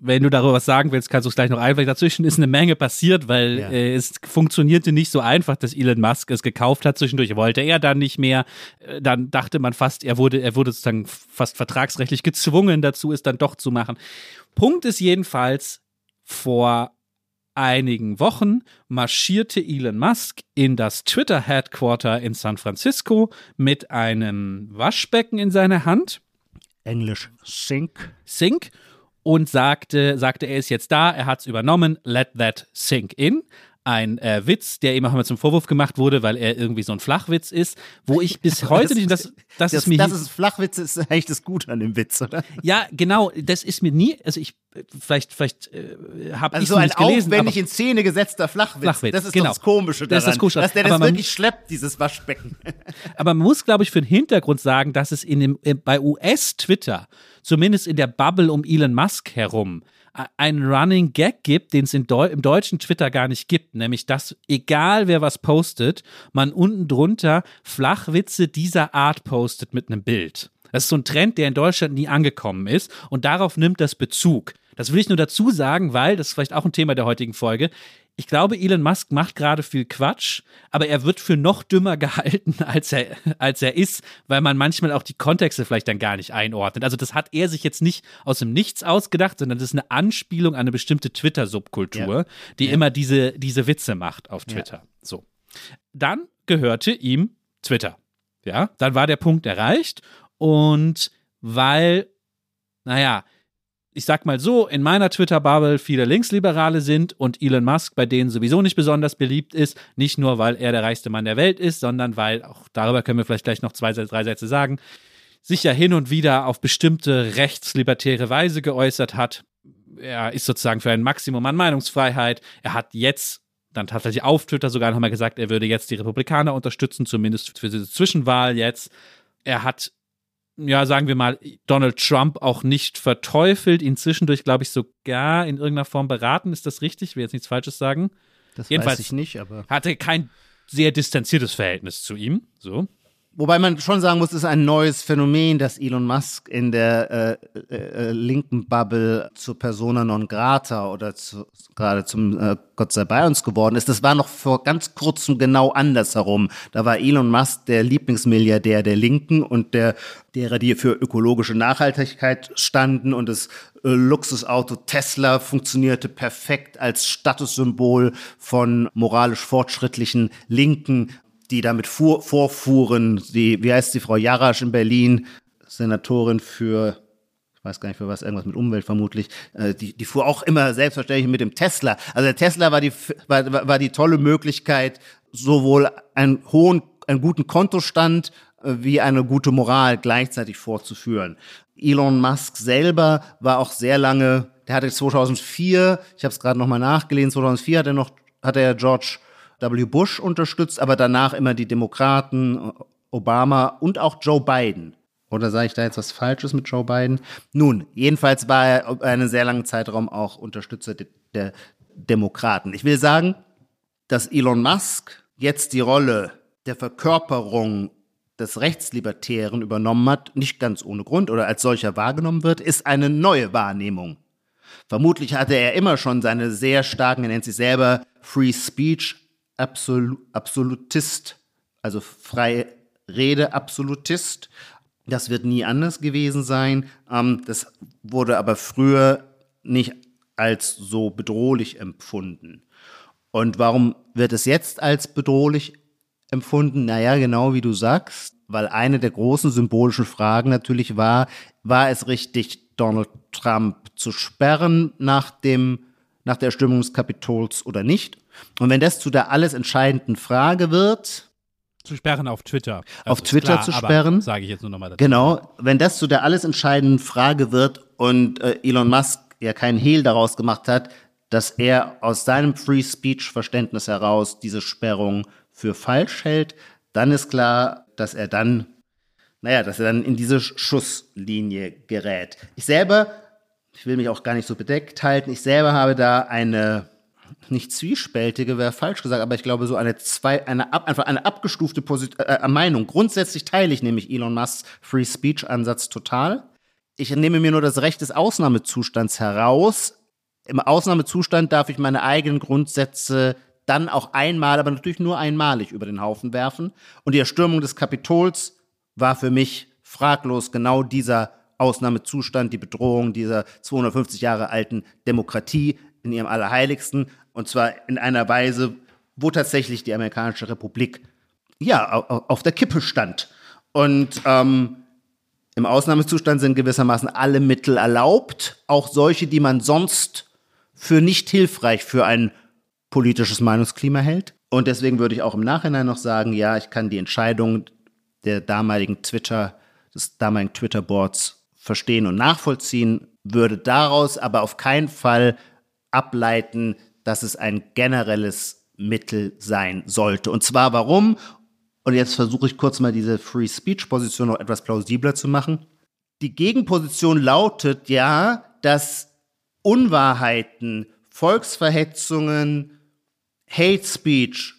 wenn du darüber was sagen willst, kannst du es gleich noch einfällen. Dazwischen ist eine Menge passiert, weil Ja. äh, es funktionierte nicht so einfach, dass Elon Musk es gekauft hat. Zwischendurch wollte er dann nicht mehr. Äh, Dann dachte man fast, er wurde, er wurde sozusagen fast vertragsrechtlich gezwungen dazu, es dann doch zu machen. Punkt ist jedenfalls, vor einigen Wochen marschierte Elon Musk in das Twitter-Headquarter in San Francisco mit einem Waschbecken in seiner Hand, Englisch Sink. Sink, und sagte, sagte, er ist jetzt da, er hat es übernommen, let that sink in. Ein äh, Witz, der ihm auch immer zum Vorwurf gemacht wurde, weil er irgendwie so ein Flachwitz ist, wo ich bis heute nicht, das, das, Das, ist mir das ist Flachwitz, ist eigentlich das Gute an dem Witz, oder? ja, genau, das ist mir nie, also ich, vielleicht, vielleicht äh, habe Also ich so ein gelesen, aufwendig in Szene gesetzter Flachwitz. Flachwitz, das ist genau. das Komische daran. Das ist das Komische. Dass der das man- wirklich schleppt, dieses Waschbecken. aber man muss, glaube ich, für den Hintergrund sagen, dass es in dem, äh, bei US-Twitter, zumindest in der Bubble um Elon Musk herum, einen Running Gag gibt, den es Deu im deutschen Twitter gar nicht gibt, nämlich dass egal wer was postet, man unten drunter Flachwitze dieser Art postet mit einem Bild. Das ist so ein Trend, der in Deutschland nie angekommen ist und darauf nimmt das Bezug. Das will ich nur dazu sagen, weil, das ist vielleicht auch ein Thema der heutigen Folge, ich glaube, Elon Musk macht gerade viel Quatsch, aber er wird für noch dümmer gehalten, als er, als er ist, weil man manchmal auch die Kontexte vielleicht dann gar nicht einordnet. Also das hat er sich jetzt nicht aus dem Nichts ausgedacht, sondern das ist eine Anspielung an eine bestimmte Twitter-Subkultur, ja. die ja. immer diese, diese Witze macht auf Twitter. Ja. So. Dann gehörte ihm Twitter. Ja, dann war der Punkt erreicht und weil, naja, ich sag mal so, in meiner Twitter-Bubble viele Linksliberale sind und Elon Musk bei denen sowieso nicht besonders beliebt ist. Nicht nur, weil er der reichste Mann der Welt ist, sondern weil, auch darüber können wir vielleicht gleich noch zwei, drei Sätze sagen, sich ja hin und wieder auf bestimmte rechtslibertäre Weise geäußert hat. Er ist sozusagen für ein Maximum an Meinungsfreiheit. Er hat jetzt dann tatsächlich auf Twitter sogar nochmal gesagt, er würde jetzt die Republikaner unterstützen, zumindest für diese Zwischenwahl jetzt. Er hat ja, sagen wir mal, Donald Trump auch nicht verteufelt, ihn zwischendurch, glaube ich, sogar in irgendeiner Form beraten. Ist das richtig? Ich will jetzt nichts Falsches sagen. Das Jedenfalls weiß ich nicht, aber. Hatte kein sehr distanziertes Verhältnis zu ihm. So. Wobei man schon sagen muss, es ist ein neues Phänomen, dass Elon Musk in der äh, äh, äh linken Bubble zur Persona non grata oder zu, gerade zum äh, Gott sei bei uns geworden ist. Das war noch vor ganz kurzem genau andersherum. Da war Elon Musk der Lieblingsmilliardär der Linken und der derer, die für ökologische Nachhaltigkeit standen und das äh, Luxusauto Tesla funktionierte perfekt als Statussymbol von moralisch fortschrittlichen Linken die damit fuhr, vorfuhren. Die, wie heißt die Frau Jarasch in Berlin, Senatorin für ich weiß gar nicht für was, irgendwas mit Umwelt vermutlich, äh, die, die fuhr auch immer selbstverständlich mit dem Tesla. Also der Tesla war die, war, war die tolle Möglichkeit, sowohl einen hohen, einen guten Kontostand äh, wie eine gute Moral gleichzeitig vorzuführen. Elon Musk selber war auch sehr lange, der hatte 2004, ich habe es gerade nochmal nachgelesen, 2004 hat er noch, hat er George W. Bush unterstützt, aber danach immer die Demokraten, Obama und auch Joe Biden. Oder sage ich da jetzt was Falsches mit Joe Biden? Nun, jedenfalls war er einen sehr langen Zeitraum auch Unterstützer de der Demokraten. Ich will sagen, dass Elon Musk jetzt die Rolle der Verkörperung des Rechtslibertären übernommen hat, nicht ganz ohne Grund oder als solcher wahrgenommen wird, ist eine neue Wahrnehmung. Vermutlich hatte er immer schon seine sehr starken, er nennt sich selber Free Speech Absol Absolutist, also freie Rede Absolutist. Das wird nie anders gewesen sein. Ähm, das wurde aber früher nicht als so bedrohlich empfunden. Und warum wird es jetzt als bedrohlich empfunden? Naja, genau wie du sagst, weil eine der großen symbolischen Fragen natürlich war, war es richtig, Donald Trump zu sperren nach dem, nach der Erstimmung des Kapitols oder nicht? Und wenn das zu der alles entscheidenden Frage wird, zu sperren auf Twitter. Auf Twitter klar, zu sperren. Sage ich jetzt nur nochmal dazu. Genau, wenn das zu der alles entscheidenden Frage wird und äh, Elon Musk ja keinen Hehl daraus gemacht hat, dass er aus seinem Free Speech Verständnis heraus diese Sperrung für falsch hält, dann ist klar, dass er dann, naja, dass er dann in diese Schusslinie gerät. Ich selber, ich will mich auch gar nicht so bedeckt halten, ich selber habe da eine nicht zwiespältige, wäre falsch gesagt, aber ich glaube so eine zwei, eine ab, einfach eine abgestufte Posit äh, äh, Meinung. Grundsätzlich teile ich nämlich Elon Musks Free Speech Ansatz total. Ich nehme mir nur das Recht des Ausnahmezustands heraus. Im Ausnahmezustand darf ich meine eigenen Grundsätze dann auch einmal, aber natürlich nur einmalig über den Haufen werfen. Und die Erstürmung des Kapitols war für mich fraglos genau dieser Ausnahmezustand, die Bedrohung dieser 250 Jahre alten Demokratie, in ihrem Allerheiligsten und zwar in einer Weise, wo tatsächlich die amerikanische Republik ja auf der Kippe stand. Und ähm, im Ausnahmezustand sind gewissermaßen alle Mittel erlaubt, auch solche, die man sonst für nicht hilfreich für ein politisches Meinungsklima hält. Und deswegen würde ich auch im Nachhinein noch sagen, ja, ich kann die Entscheidung der damaligen Twitter, des damaligen Twitter-Boards verstehen und nachvollziehen, würde daraus aber auf keinen Fall ableiten, dass es ein generelles Mittel sein sollte. Und zwar warum? Und jetzt versuche ich kurz mal diese Free Speech Position noch etwas plausibler zu machen. Die Gegenposition lautet ja, dass Unwahrheiten, Volksverhetzungen, Hate Speech,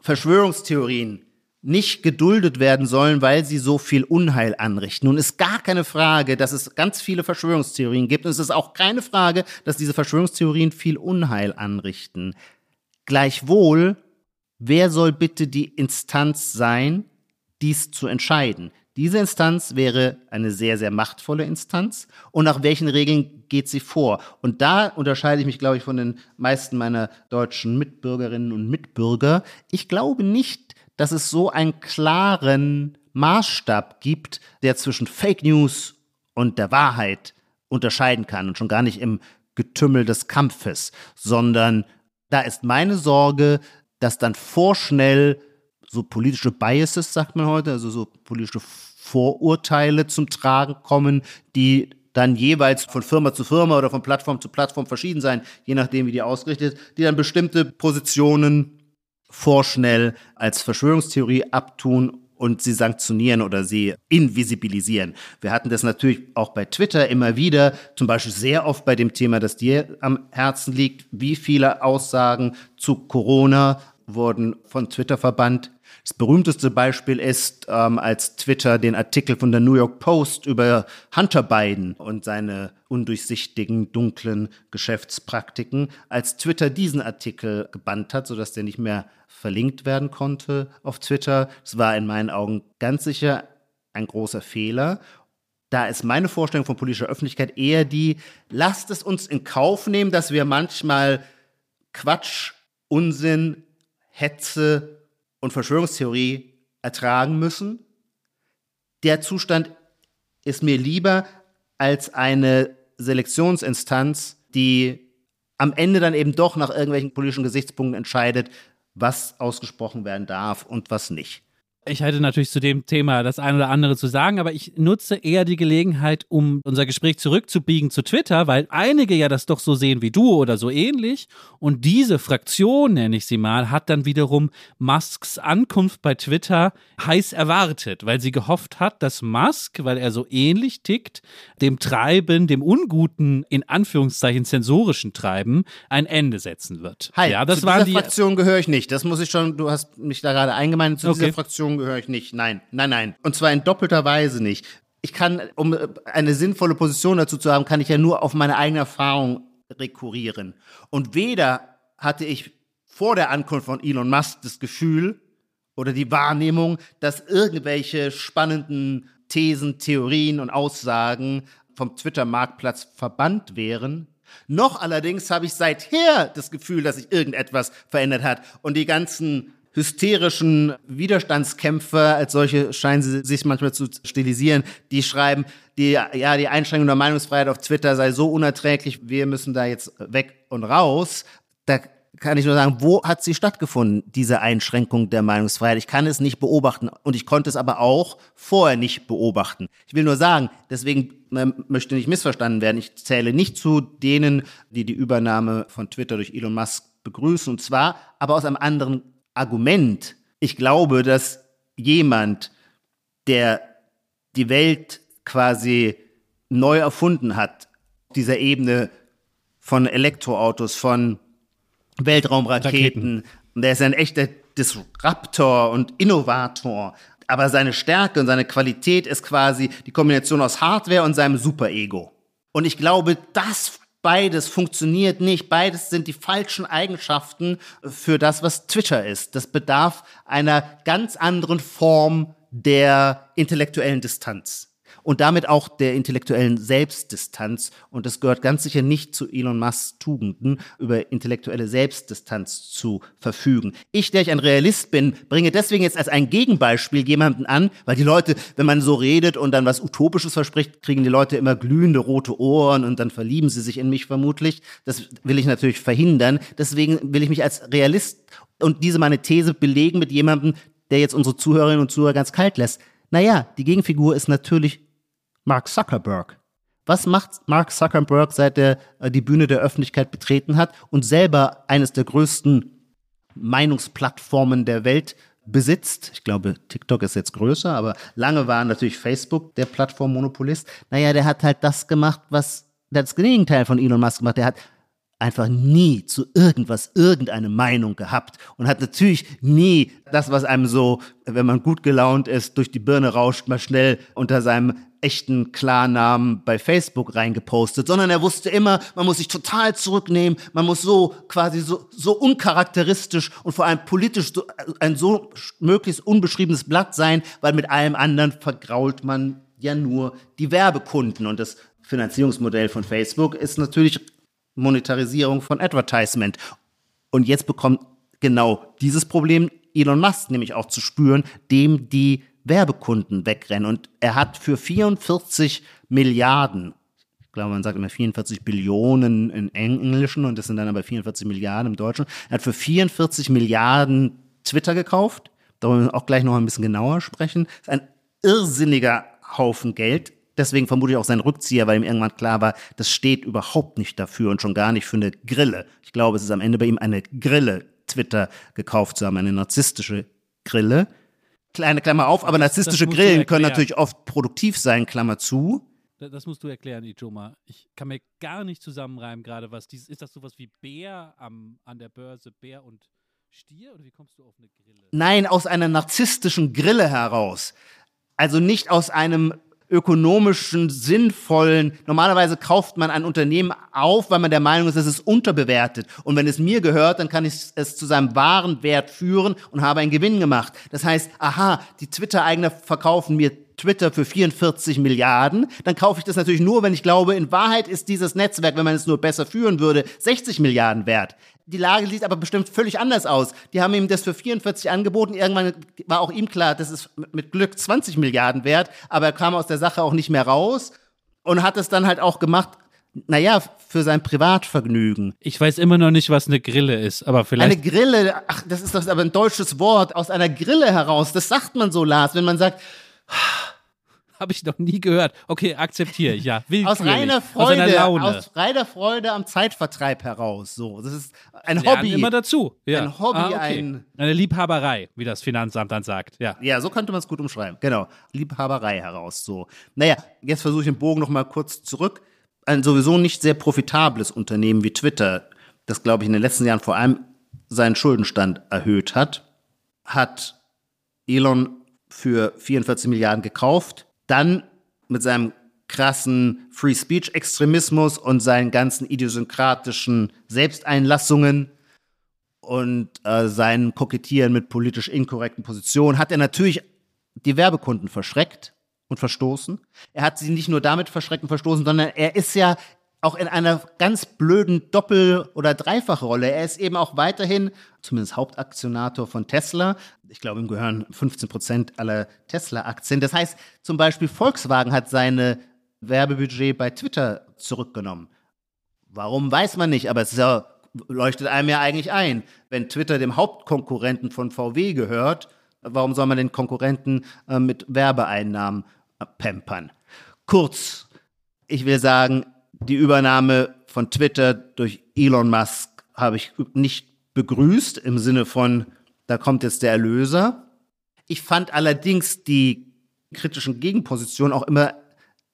Verschwörungstheorien nicht geduldet werden sollen, weil sie so viel Unheil anrichten. Nun ist gar keine Frage, dass es ganz viele Verschwörungstheorien gibt. Und es ist auch keine Frage, dass diese Verschwörungstheorien viel Unheil anrichten. Gleichwohl, wer soll bitte die Instanz sein, dies zu entscheiden? Diese Instanz wäre eine sehr, sehr machtvolle Instanz. Und nach welchen Regeln geht sie vor? Und da unterscheide ich mich, glaube ich, von den meisten meiner deutschen Mitbürgerinnen und Mitbürger. Ich glaube nicht, dass es so einen klaren Maßstab gibt, der zwischen Fake News und der Wahrheit unterscheiden kann und schon gar nicht im Getümmel des Kampfes, sondern da ist meine Sorge, dass dann vorschnell so politische Biases, sagt man heute, also so politische Vorurteile zum Tragen kommen, die dann jeweils von Firma zu Firma oder von Plattform zu Plattform verschieden sein, je nachdem, wie die ausgerichtet, die dann bestimmte Positionen vorschnell als Verschwörungstheorie abtun und sie sanktionieren oder sie invisibilisieren. Wir hatten das natürlich auch bei Twitter immer wieder, zum Beispiel sehr oft bei dem Thema, das dir am Herzen liegt, wie viele Aussagen zu Corona wurden von Twitter verbannt. Das berühmteste Beispiel ist, ähm, als Twitter den Artikel von der New York Post über Hunter Biden und seine undurchsichtigen, dunklen Geschäftspraktiken, als Twitter diesen Artikel gebannt hat, sodass der nicht mehr verlinkt werden konnte auf Twitter. Das war in meinen Augen ganz sicher ein großer Fehler. Da ist meine Vorstellung von politischer Öffentlichkeit eher die, lasst es uns in Kauf nehmen, dass wir manchmal Quatsch, Unsinn, Hetze und Verschwörungstheorie ertragen müssen. Der Zustand ist mir lieber als eine Selektionsinstanz, die am Ende dann eben doch nach irgendwelchen politischen Gesichtspunkten entscheidet, was ausgesprochen werden darf und was nicht. Ich hätte natürlich zu dem Thema das eine oder andere zu sagen, aber ich nutze eher die Gelegenheit, um unser Gespräch zurückzubiegen zu Twitter, weil einige ja das doch so sehen wie du oder so ähnlich. Und diese Fraktion, nenne ich sie mal, hat dann wiederum Musks Ankunft bei Twitter heiß erwartet, weil sie gehofft hat, dass Musk, weil er so ähnlich tickt, dem Treiben, dem unguten, in Anführungszeichen zensorischen Treiben ein Ende setzen wird. Hi, ja, das zu dieser die Fraktion gehöre ich nicht. Das muss ich schon, du hast mich da gerade eingemeint, zu okay. dieser Fraktion Fraktion gehöre ich nicht. Nein, nein, nein. Und zwar in doppelter Weise nicht. Ich kann, um eine sinnvolle Position dazu zu haben, kann ich ja nur auf meine eigene Erfahrung rekurrieren. Und weder hatte ich vor der Ankunft von Elon Musk das Gefühl oder die Wahrnehmung, dass irgendwelche spannenden Thesen, Theorien und Aussagen vom Twitter-Marktplatz verbannt wären. Noch allerdings habe ich seither das Gefühl, dass sich irgendetwas verändert hat und die ganzen hysterischen Widerstandskämpfer, als solche scheinen sie sich manchmal zu stilisieren, die schreiben, die, ja, die Einschränkung der Meinungsfreiheit auf Twitter sei so unerträglich, wir müssen da jetzt weg und raus. Da kann ich nur sagen, wo hat sie stattgefunden, diese Einschränkung der Meinungsfreiheit? Ich kann es nicht beobachten und ich konnte es aber auch vorher nicht beobachten. Ich will nur sagen, deswegen möchte nicht missverstanden werden, ich zähle nicht zu denen, die die Übernahme von Twitter durch Elon Musk begrüßen, und zwar aber aus einem anderen Argument. Ich glaube, dass jemand, der die Welt quasi neu erfunden hat, dieser Ebene von Elektroautos, von Weltraumraketen, Raketen. der ist ein echter Disruptor und Innovator. Aber seine Stärke und seine Qualität ist quasi die Kombination aus Hardware und seinem Superego. Und ich glaube, das Beides funktioniert nicht. Beides sind die falschen Eigenschaften für das, was Twitter ist. Das bedarf einer ganz anderen Form der intellektuellen Distanz und damit auch der intellektuellen Selbstdistanz. Und das gehört ganz sicher nicht zu Elon Musks Tugenden, über intellektuelle Selbstdistanz zu verfügen. Ich, der ich ein Realist bin, bringe deswegen jetzt als ein Gegenbeispiel jemanden an, weil die Leute, wenn man so redet und dann was Utopisches verspricht, kriegen die Leute immer glühende rote Ohren und dann verlieben sie sich in mich vermutlich. Das will ich natürlich verhindern. Deswegen will ich mich als Realist und diese meine These belegen mit jemandem, der jetzt unsere Zuhörerinnen und Zuhörer ganz kalt lässt. Naja, die Gegenfigur ist natürlich Mark Zuckerberg. Was macht Mark Zuckerberg, seit er äh, die Bühne der Öffentlichkeit betreten hat und selber eines der größten Meinungsplattformen der Welt besitzt? Ich glaube, TikTok ist jetzt größer, aber lange war natürlich Facebook der Plattformmonopolist. Naja, der hat halt das gemacht, was das Gegenteil von Elon Musk gemacht. Der hat einfach nie zu irgendwas irgendeine Meinung gehabt und hat natürlich nie das, was einem so, wenn man gut gelaunt ist, durch die Birne rauscht, mal schnell unter seinem echten Klarnamen bei Facebook reingepostet, sondern er wusste immer, man muss sich total zurücknehmen, man muss so quasi so, so uncharakteristisch und vor allem politisch so, ein so möglichst unbeschriebenes Blatt sein, weil mit allem anderen vergrault man ja nur die Werbekunden. Und das Finanzierungsmodell von Facebook ist natürlich Monetarisierung von Advertisement. Und jetzt bekommt genau dieses Problem Elon Musk nämlich auch zu spüren, dem die Werbekunden wegrennen. Und er hat für 44 Milliarden, ich glaube, man sagt immer 44 Billionen in Englischen und das sind dann aber 44 Milliarden im Deutschen, er hat für 44 Milliarden Twitter gekauft. Darüber müssen wir auch gleich noch ein bisschen genauer sprechen. Das ist ein irrsinniger Haufen Geld. Deswegen vermute ich auch seinen Rückzieher, weil ihm irgendwann klar war, das steht überhaupt nicht dafür und schon gar nicht für eine Grille. Ich glaube, es ist am Ende bei ihm eine Grille, Twitter gekauft zu haben, eine narzisstische Grille. Kleine Klammer auf, aber narzisstische Grillen können natürlich oft produktiv sein, Klammer zu. Das musst du erklären, Ijoma. Ich kann mir gar nicht zusammenreimen gerade, was dieses ist. das sowas wie Bär am, an der Börse, Bär und Stier? Oder wie kommst du auf eine Grille? Nein, aus einer narzisstischen Grille heraus. Also nicht aus einem ökonomischen, sinnvollen, normalerweise kauft man ein Unternehmen auf, weil man der Meinung ist, es ist unterbewertet. Und wenn es mir gehört, dann kann ich es zu seinem wahren Wert führen und habe einen Gewinn gemacht. Das heißt, aha, die Twitter-Eigner verkaufen mir Twitter für 44 Milliarden, dann kaufe ich das natürlich nur, wenn ich glaube, in Wahrheit ist dieses Netzwerk, wenn man es nur besser führen würde, 60 Milliarden wert. Die Lage sieht aber bestimmt völlig anders aus. Die haben ihm das für 44 angeboten. Irgendwann war auch ihm klar, das ist mit Glück 20 Milliarden wert, aber er kam aus der Sache auch nicht mehr raus und hat es dann halt auch gemacht, naja, für sein Privatvergnügen. Ich weiß immer noch nicht, was eine Grille ist, aber vielleicht. Eine Grille, ach, das ist doch aber ein deutsches Wort, aus einer Grille heraus. Das sagt man so, Lars, wenn man sagt, habe ich noch nie gehört. Okay, akzeptiere ich, ja. Aus reiner Freude, aus, aus, reiner Freude am Zeitvertreib heraus. So, das ist ein Lernen Hobby. immer dazu. Ja. Ein Hobby, ah, okay. ein. Eine Liebhaberei, wie das Finanzamt dann sagt. Ja, ja so könnte man es gut umschreiben. Genau. Liebhaberei heraus. So. Naja, jetzt versuche ich den Bogen nochmal kurz zurück. Ein sowieso nicht sehr profitables Unternehmen wie Twitter, das, glaube ich, in den letzten Jahren vor allem seinen Schuldenstand erhöht hat, hat Elon für 44 Milliarden gekauft dann mit seinem krassen Free Speech Extremismus und seinen ganzen idiosynkratischen Selbsteinlassungen und äh, seinem Kokettieren mit politisch inkorrekten Positionen hat er natürlich die Werbekunden verschreckt und verstoßen. Er hat sie nicht nur damit verschreckt und verstoßen, sondern er ist ja auch in einer ganz blöden Doppel- oder Dreifachrolle. Er ist eben auch weiterhin, zumindest Hauptaktionator von Tesla. Ich glaube, ihm gehören 15 Prozent aller Tesla-Aktien. Das heißt, zum Beispiel Volkswagen hat seine Werbebudget bei Twitter zurückgenommen. Warum weiß man nicht, aber es ja, leuchtet einem ja eigentlich ein. Wenn Twitter dem Hauptkonkurrenten von VW gehört, warum soll man den Konkurrenten äh, mit Werbeeinnahmen äh, pampern? Kurz, ich will sagen, die Übernahme von Twitter durch Elon Musk habe ich nicht begrüßt im Sinne von, da kommt jetzt der Erlöser. Ich fand allerdings die kritischen Gegenpositionen auch immer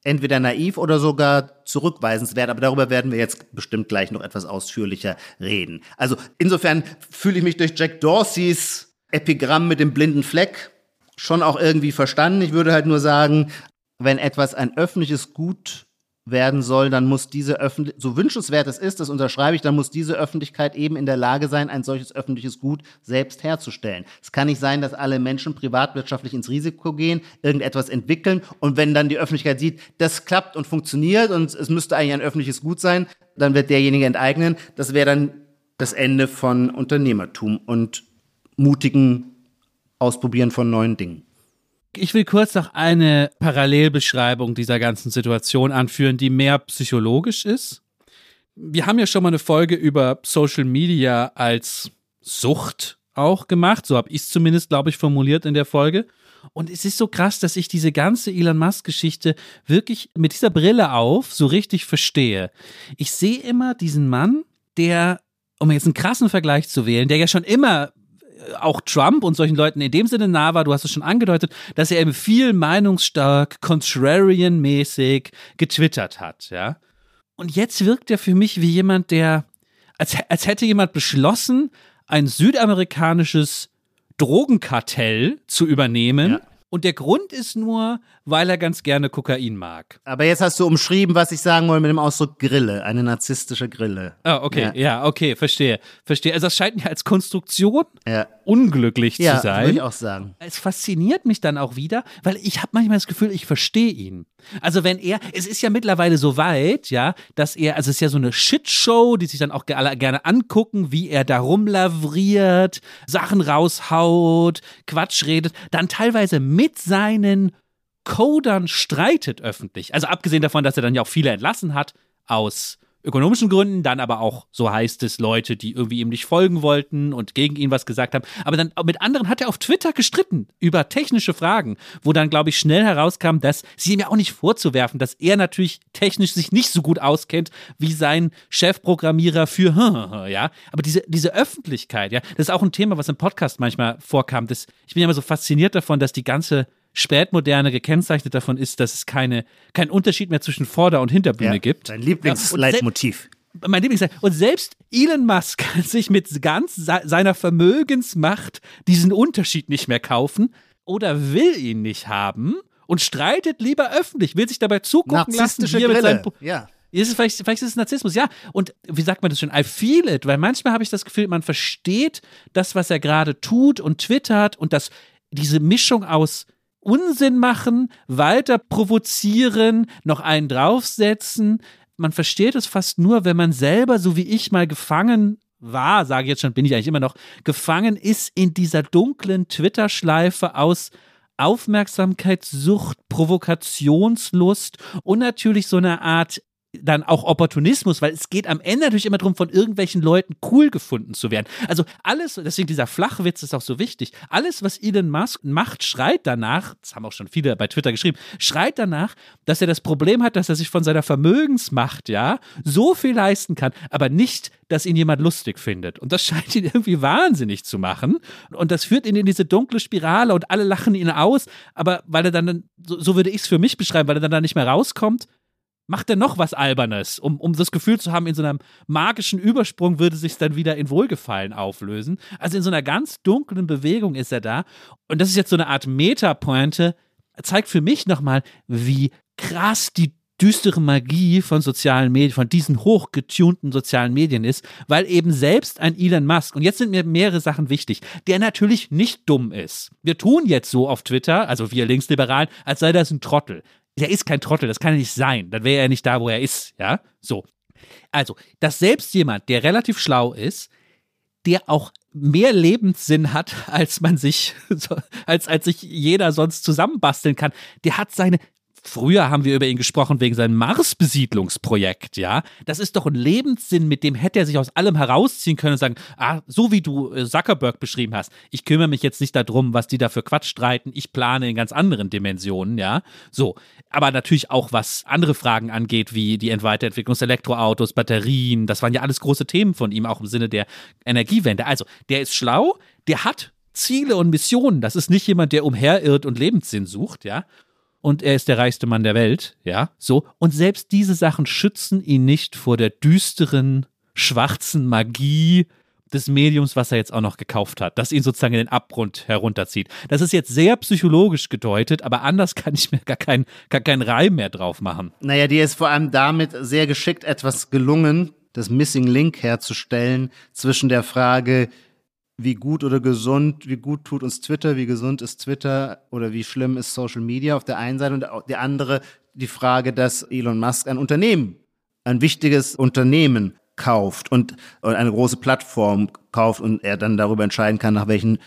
entweder naiv oder sogar zurückweisenswert, aber darüber werden wir jetzt bestimmt gleich noch etwas ausführlicher reden. Also insofern fühle ich mich durch Jack Dorseys Epigramm mit dem blinden Fleck schon auch irgendwie verstanden. Ich würde halt nur sagen, wenn etwas ein öffentliches Gut werden soll, dann muss diese Öffentlichkeit, so wünschenswert es ist, das unterschreibe ich, dann muss diese Öffentlichkeit eben in der Lage sein, ein solches öffentliches Gut selbst herzustellen. Es kann nicht sein, dass alle Menschen privatwirtschaftlich ins Risiko gehen, irgendetwas entwickeln und wenn dann die Öffentlichkeit sieht, das klappt und funktioniert und es müsste eigentlich ein öffentliches Gut sein, dann wird derjenige enteignen. Das wäre dann das Ende von Unternehmertum und mutigen Ausprobieren von neuen Dingen. Ich will kurz noch eine Parallelbeschreibung dieser ganzen Situation anführen, die mehr psychologisch ist. Wir haben ja schon mal eine Folge über Social Media als Sucht auch gemacht. So habe ich es zumindest, glaube ich, formuliert in der Folge. Und es ist so krass, dass ich diese ganze Elon Musk-Geschichte wirklich mit dieser Brille auf so richtig verstehe. Ich sehe immer diesen Mann, der, um jetzt einen krassen Vergleich zu wählen, der ja schon immer auch Trump und solchen Leuten in dem Sinne nah war, du hast es schon angedeutet, dass er eben viel meinungsstark, contrarian-mäßig getwittert hat, ja. Und jetzt wirkt er für mich wie jemand, der, als, als hätte jemand beschlossen, ein südamerikanisches Drogenkartell zu übernehmen. Ja. Und der Grund ist nur, weil er ganz gerne Kokain mag. Aber jetzt hast du umschrieben, was ich sagen wollte mit dem Ausdruck Grille, eine narzisstische Grille. Ah, okay, Ja. ja, okay, verstehe, verstehe. Also das scheint mir als Konstruktion Ja, unglücklich ja zu sein. würde ich auch sagen. es fasziniert mich dann auch wieder, weil ich habe manchmal das Gefühl, ich verstehe ihn. Also wenn er, es ist ja mittlerweile so weit, ja, dass er, also es ist ja so eine Shitshow, die sich dann auch alle gerne angucken, wie er da rumlavriert, Sachen raushaut, Quatsch redet, dann teilweise mit seinen Codern streitet öffentlich. Also abgesehen davon, dass er dann ja auch viele entlassen hat aus ökonomischen Gründen, dann aber auch, so heißt es, Leute, die irgendwie ihm nicht folgen wollten und gegen ihn was gesagt haben. Aber dann mit anderen hat er auf Twitter gestritten über technische Fragen, wo dann, glaube ich, schnell herauskam, dass sie ihm ja auch nicht vorzuwerfen, dass er natürlich technisch sich nicht so gut auskennt wie sein Chefprogrammierer für, ja. Aber diese, diese Öffentlichkeit, ja, das ist auch ein Thema, was im Podcast manchmal vorkam. Das, ich bin ja immer so fasziniert davon, dass die ganze Spätmoderne gekennzeichnet davon ist, dass es keine, keinen Unterschied mehr zwischen Vorder- und Hinterbühne Ja, gibt. Dein Lieblingsleitmotiv. Mein Lieblings Und selbst Elon Musk kann sich mit ganz se- seiner Vermögensmacht diesen Unterschied nicht mehr kaufen oder will ihn nicht haben und streitet lieber öffentlich, will sich dabei zugucken lassen, wie er mit Grille. seinem, Ja. ist es vielleicht, vielleicht ist es Narzissmus, ja. Und wie sagt man das schon? I feel it, weil manchmal habe ich das Gefühl, man versteht das, was er gerade tut und twittert und das, diese Mischung aus Unsinn machen, weiter provozieren, noch einen draufsetzen. Man versteht es fast nur, wenn man selber, so wie ich mal gefangen war, sage ich jetzt schon, bin ich eigentlich immer noch, gefangen ist in dieser dunklen Twitter-Schleife aus Aufmerksamkeitssucht, Provokationslust und natürlich so eine Art dann auch Opportunismus, weil es geht am Ende natürlich immer darum, von irgendwelchen Leuten cool gefunden zu werden. Also alles, deswegen dieser Flachwitz ist auch so wichtig, alles, was Elon Musk macht, schreit danach, das haben auch schon viele bei Twitter geschrieben, schreit danach, dass er das Problem hat, dass er sich von seiner Vermögensmacht, ja, so viel leisten kann, aber nicht, dass ihn jemand lustig findet. Und das scheint ihn irgendwie wahnsinnig zu machen. Und das führt ihn in diese dunkle Spirale und alle lachen ihn aus, aber weil er dann, so, so würde ich es für mich beschreiben, weil er dann da nicht mehr rauskommt, macht er noch was Albernes, um, um das Gefühl zu haben, in so einem magischen Übersprung würde sich dann wieder in Wohlgefallen auflösen. Also in so einer ganz dunklen Bewegung ist er da. Und das ist jetzt so eine Art Metapointe, zeigt für mich nochmal, wie krass die düstere Magie von sozialen Medien, von diesen hochgetunten sozialen Medien ist, weil eben selbst ein Elon Musk, und jetzt sind mir mehrere Sachen wichtig, der natürlich nicht dumm ist. Wir tun jetzt so auf Twitter, also wir Linksliberalen, als sei das ein Trottel. Der ist kein Trottel, das kann er nicht sein. Dann wäre er nicht da, wo er ist, ja? So. Also, dass selbst jemand, der relativ schlau ist, der auch mehr Lebenssinn hat, als man sich, als, als sich jeder sonst zusammenbasteln kann, der hat seine, Früher haben wir über ihn gesprochen wegen seinem Mars-Besiedlungsprojekt, ja. Das ist doch ein Lebenssinn, mit dem hätte er sich aus allem herausziehen können und sagen, ah, so wie du äh, Zuckerberg beschrieben hast, ich kümmere mich jetzt nicht darum, was die da für Quatsch streiten, ich plane in ganz anderen Dimensionen, ja. So. Aber natürlich auch, was andere Fragen angeht, wie die Weiterentwicklung des Elektroautos, Batterien, das waren ja alles große Themen von ihm, auch im Sinne der Energiewende. Also, der ist schlau, der hat Ziele und Missionen. Das ist nicht jemand, der umherirrt und Lebenssinn sucht, ja und er ist der reichste Mann der Welt, ja, so. Und selbst diese Sachen schützen ihn nicht vor der düsteren, schwarzen Magie des Mediums, was er jetzt auch noch gekauft hat, das ihn sozusagen in den Abgrund herunterzieht. Das ist jetzt sehr psychologisch gedeutet, aber anders kann ich mir gar keinen gar keinen Reim mehr drauf machen. Naja, dir ist vor allem damit sehr geschickt etwas gelungen, das Missing Link herzustellen zwischen der Frage, wie gut oder gesund, wie gut tut uns Twitter, wie gesund ist Twitter oder wie schlimm ist Social Media auf der einen Seite und die andere die Frage, dass Elon Musk ein Unternehmen, ein wichtiges Unternehmen kauft und, und eine große Plattform kauft und er dann darüber entscheiden kann, nach welchen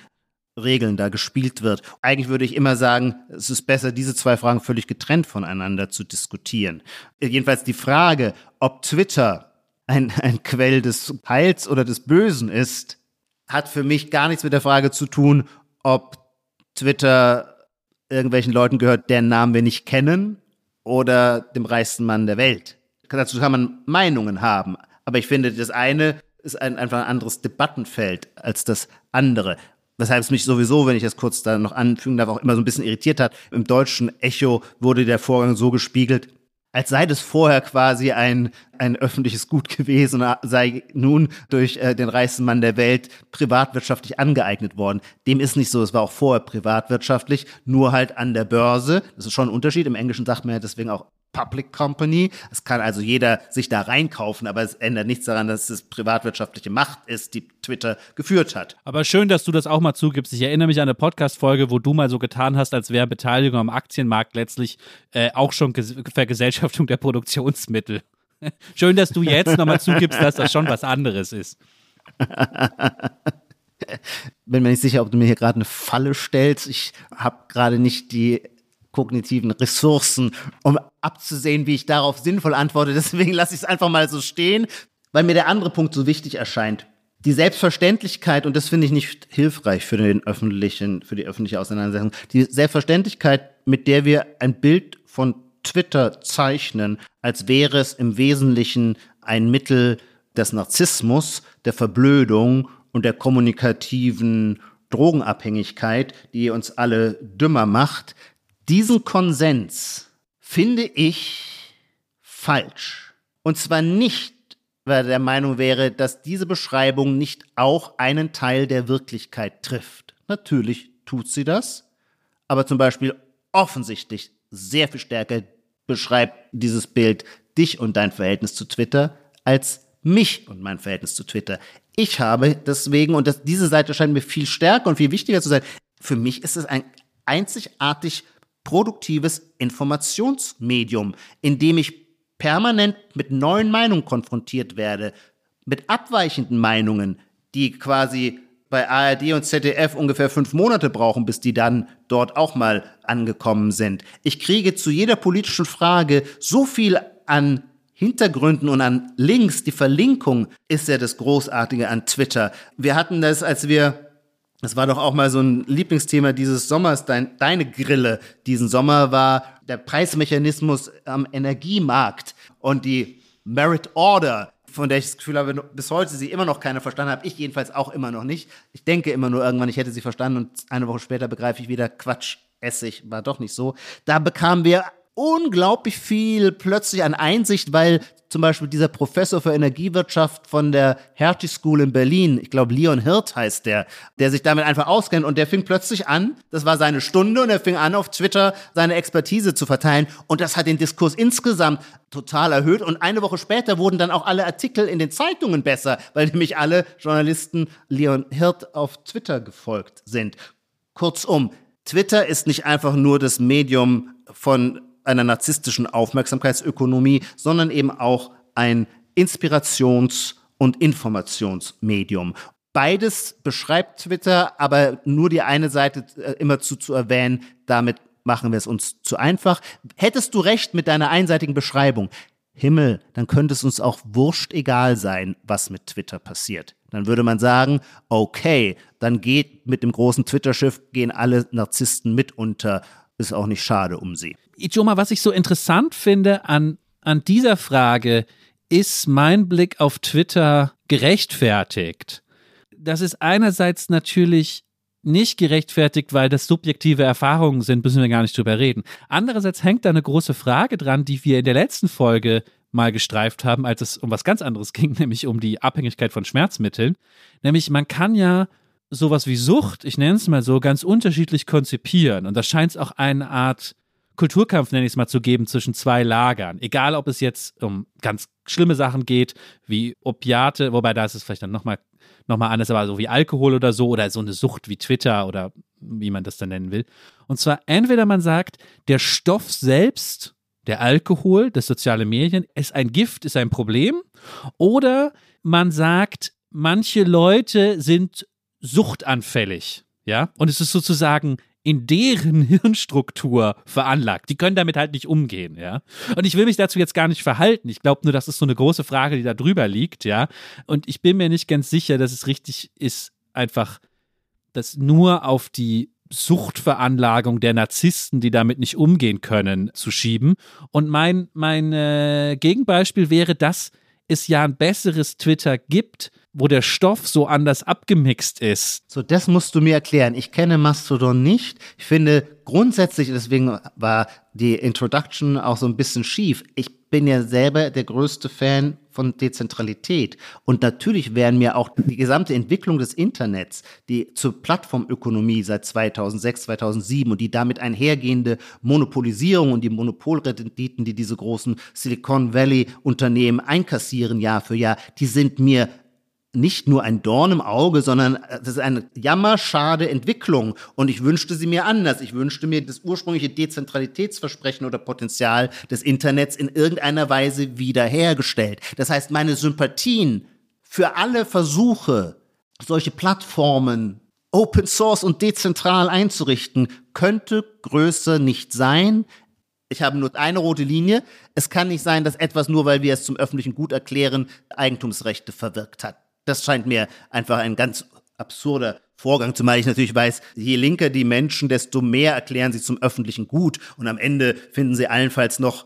Regeln da gespielt wird. Eigentlich würde ich immer sagen, es ist besser, diese zwei Fragen völlig getrennt voneinander zu diskutieren. Jedenfalls die Frage, ob Twitter ein, ein Quell des Heils oder des Bösen ist, hat für mich gar nichts mit der Frage zu tun, ob Twitter irgendwelchen Leuten gehört, deren Namen wir nicht kennen oder dem reichsten Mann der Welt. Dazu kann man Meinungen haben. Aber ich finde, das eine ist ein, einfach ein anderes Debattenfeld als das andere. Weshalb es mich sowieso, wenn ich das kurz da noch anfügen darf, auch immer so ein bisschen irritiert hat. Im deutschen Echo wurde der Vorgang so gespiegelt, als sei das vorher quasi ein, ein öffentliches Gut gewesen, sei nun durch äh, den reichsten Mann der Welt privatwirtschaftlich angeeignet worden. Dem ist nicht so, es war auch vorher privatwirtschaftlich, nur halt an der Börse. Das ist schon ein Unterschied. Im Englischen sagt man ja deswegen auch Public Company. Es kann also jeder sich da reinkaufen, aber es ändert nichts daran, dass es privatwirtschaftliche Macht ist, die Twitter geführt hat. Aber schön, dass du das auch mal zugibst. Ich erinnere mich an eine Podcast-Folge, wo du mal so getan hast, als wäre Beteiligung am Aktienmarkt letztlich äh, auch schon Ges Vergesellschaftung der Produktionsmittel. schön, dass du jetzt nochmal zugibst, dass das schon was anderes ist. Bin mir nicht sicher, ob du mir hier gerade eine Falle stellst. Ich habe gerade nicht die kognitiven Ressourcen, um abzusehen, wie ich darauf sinnvoll antworte. Deswegen lasse ich es einfach mal so stehen, weil mir der andere Punkt so wichtig erscheint. Die Selbstverständlichkeit, und das finde ich nicht hilfreich für den öffentlichen, für die öffentliche Auseinandersetzung, die Selbstverständlichkeit, mit der wir ein Bild von Twitter zeichnen, als wäre es im Wesentlichen ein Mittel des Narzissmus, der Verblödung und der kommunikativen Drogenabhängigkeit, die uns alle dümmer macht, diesen Konsens finde ich falsch. Und zwar nicht, weil er der Meinung wäre, dass diese Beschreibung nicht auch einen Teil der Wirklichkeit trifft. Natürlich tut sie das, aber zum Beispiel offensichtlich sehr viel stärker beschreibt dieses Bild dich und dein Verhältnis zu Twitter als mich und mein Verhältnis zu Twitter. Ich habe deswegen, und das, diese Seite scheint mir viel stärker und viel wichtiger zu sein, für mich ist es ein einzigartig produktives Informationsmedium, in dem ich permanent mit neuen Meinungen konfrontiert werde, mit abweichenden Meinungen, die quasi bei ARD und ZDF ungefähr fünf Monate brauchen, bis die dann dort auch mal angekommen sind. Ich kriege zu jeder politischen Frage so viel an Hintergründen und an Links. Die Verlinkung ist ja das Großartige an Twitter. Wir hatten das, als wir das war doch auch mal so ein Lieblingsthema dieses Sommers, dein, deine Grille diesen Sommer war der Preismechanismus am Energiemarkt und die Merit Order, von der ich das Gefühl habe, bis heute sie immer noch keiner verstanden habe. Ich jedenfalls auch immer noch nicht. Ich denke immer nur irgendwann, ich hätte sie verstanden und eine Woche später begreife ich wieder, Quatsch, Essig, war doch nicht so. Da bekamen wir unglaublich viel plötzlich an Einsicht, weil zum Beispiel dieser Professor für Energiewirtschaft von der Hertie School in Berlin, ich glaube Leon Hirt heißt der, der sich damit einfach auskennt. Und der fing plötzlich an, das war seine Stunde und er fing an auf Twitter seine Expertise zu verteilen. Und das hat den Diskurs insgesamt total erhöht. Und eine Woche später wurden dann auch alle Artikel in den Zeitungen besser, weil nämlich alle Journalisten Leon Hirt auf Twitter gefolgt sind. Kurzum, Twitter ist nicht einfach nur das Medium von einer narzisstischen Aufmerksamkeitsökonomie, sondern eben auch ein Inspirations- und Informationsmedium. Beides beschreibt Twitter, aber nur die eine Seite äh, immer zu, zu erwähnen, damit machen wir es uns zu einfach. Hättest du recht mit deiner einseitigen Beschreibung, Himmel, dann könnte es uns auch wurscht egal sein, was mit Twitter passiert. Dann würde man sagen, okay, dann geht mit dem großen Twitter-Schiff, gehen alle Narzissten mit unter. Ist auch nicht schade um sie. Ijoma, was ich so interessant finde an, an dieser Frage, ist mein Blick auf Twitter gerechtfertigt? Das ist einerseits natürlich nicht gerechtfertigt, weil das subjektive Erfahrungen sind, müssen wir gar nicht drüber reden. Andererseits hängt da eine große Frage dran, die wir in der letzten Folge mal gestreift haben, als es um was ganz anderes ging, nämlich um die Abhängigkeit von Schmerzmitteln. Nämlich man kann ja sowas wie Sucht, ich nenne es mal so, ganz unterschiedlich konzipieren. Und da scheint es auch eine Art Kulturkampf, nenne ich es mal, zu geben zwischen zwei Lagern. Egal, ob es jetzt um ganz schlimme Sachen geht, wie Opiate, wobei da ist es vielleicht dann nochmal noch mal anders, aber so wie Alkohol oder so, oder so eine Sucht wie Twitter oder wie man das dann nennen will. Und zwar entweder man sagt, der Stoff selbst, der Alkohol, das soziale Medien, ist ein Gift, ist ein Problem, oder man sagt, manche Leute sind suchtanfällig. Ja, und es ist sozusagen in deren Hirnstruktur veranlagt. Die können damit halt nicht umgehen, ja. Und ich will mich dazu jetzt gar nicht verhalten. Ich glaube nur, das ist so eine große Frage, die da drüber liegt, ja. Und ich bin mir nicht ganz sicher, dass es richtig ist, einfach das nur auf die Suchtveranlagung der Narzissten, die damit nicht umgehen können, zu schieben. Und mein, mein äh, Gegenbeispiel wäre, dass es ja ein besseres Twitter gibt, wo der Stoff so anders abgemixt ist. So, das musst du mir erklären. Ich kenne Mastodon nicht. Ich finde grundsätzlich, deswegen war die Introduction auch so ein bisschen schief. Ich bin ja selber der größte Fan von Dezentralität. Und natürlich werden mir auch die gesamte Entwicklung des Internets, die zur Plattformökonomie seit 2006, 2007 und die damit einhergehende Monopolisierung und die Monopolrenditen, die diese großen Silicon Valley Unternehmen einkassieren Jahr für Jahr, die sind mir nicht nur ein Dorn im Auge, sondern äh, das ist eine jammerschade Entwicklung. Und ich wünschte sie mir anders. Ich wünschte mir das ursprüngliche Dezentralitätsversprechen oder Potenzial des Internets in irgendeiner Weise wiederhergestellt. Das heißt, meine Sympathien für alle Versuche, solche Plattformen Open Source und dezentral einzurichten, könnte größer nicht sein. Ich habe nur eine rote Linie. Es kann nicht sein, dass etwas nur, weil wir es zum öffentlichen Gut erklären, Eigentumsrechte verwirkt hat. Das scheint mir einfach ein ganz absurder Vorgang, zumal ich natürlich weiß, je linker die Menschen, desto mehr erklären sie zum öffentlichen Gut. Und am Ende finden sie allenfalls noch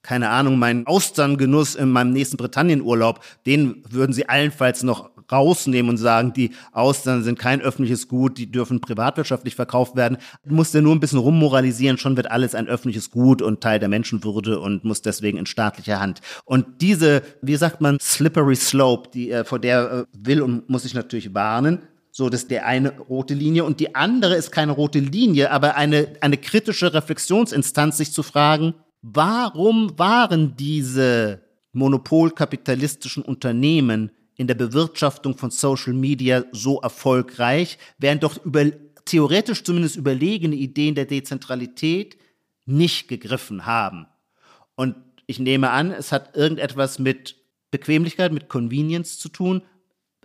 keine Ahnung, meinen Austerngenuss in meinem nächsten Britannien-Urlaub, den würden sie allenfalls noch rausnehmen und sagen, die Austern sind kein öffentliches Gut, die dürfen privatwirtschaftlich verkauft werden. Muss der nur ein bisschen rummoralisieren, schon wird alles ein öffentliches Gut und Teil der Menschenwürde und muss deswegen in staatlicher Hand. Und diese, wie sagt man, slippery slope, die, äh, vor der äh, will und muss ich natürlich warnen. So, das ist der eine rote Linie. Und die andere ist keine rote Linie, aber eine, eine kritische Reflexionsinstanz, sich zu fragen, Warum waren diese monopolkapitalistischen Unternehmen in der Bewirtschaftung von Social Media so erfolgreich, während doch über, theoretisch zumindest überlegene Ideen der Dezentralität nicht gegriffen haben? Und ich nehme an, es hat irgendetwas mit Bequemlichkeit, mit Convenience zu tun.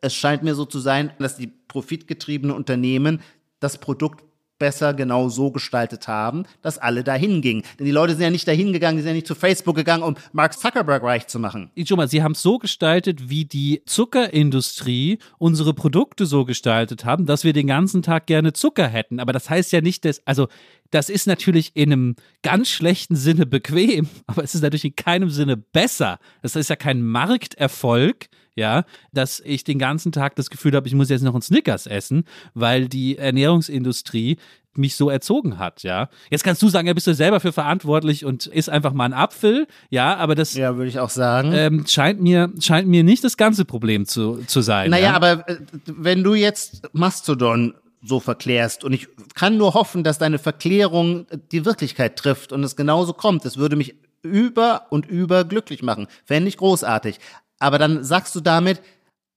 Es scheint mir so zu sein, dass die profitgetriebenen Unternehmen das Produkt besser genau so gestaltet haben, dass alle dahin gingen. Denn die Leute sind ja nicht dahin gegangen, die sind ja nicht zu Facebook gegangen, um Mark Zuckerberg reich zu machen. Mal, Sie haben es so gestaltet, wie die Zuckerindustrie unsere Produkte so gestaltet haben, dass wir den ganzen Tag gerne Zucker hätten. Aber das heißt ja nicht, dass, also das ist natürlich in einem ganz schlechten Sinne bequem, aber es ist natürlich in keinem Sinne besser. Das ist ja kein Markterfolg, ja, dass ich den ganzen Tag das Gefühl habe, ich muss jetzt noch einen Snickers essen, weil die Ernährungsindustrie mich so erzogen hat, ja. Jetzt kannst du sagen, ja, bist du selber für verantwortlich und isst einfach mal einen Apfel, ja, aber das ja, würde ich auch sagen. Ähm, scheint, mir, scheint mir nicht das ganze Problem zu, zu sein. Naja, ja? aber äh, wenn du jetzt Mastodon so verklärst und ich kann nur hoffen, dass deine Verklärung die Wirklichkeit trifft und es genauso kommt, das würde mich über und über glücklich machen. Fände ich großartig. Aber dann sagst du damit,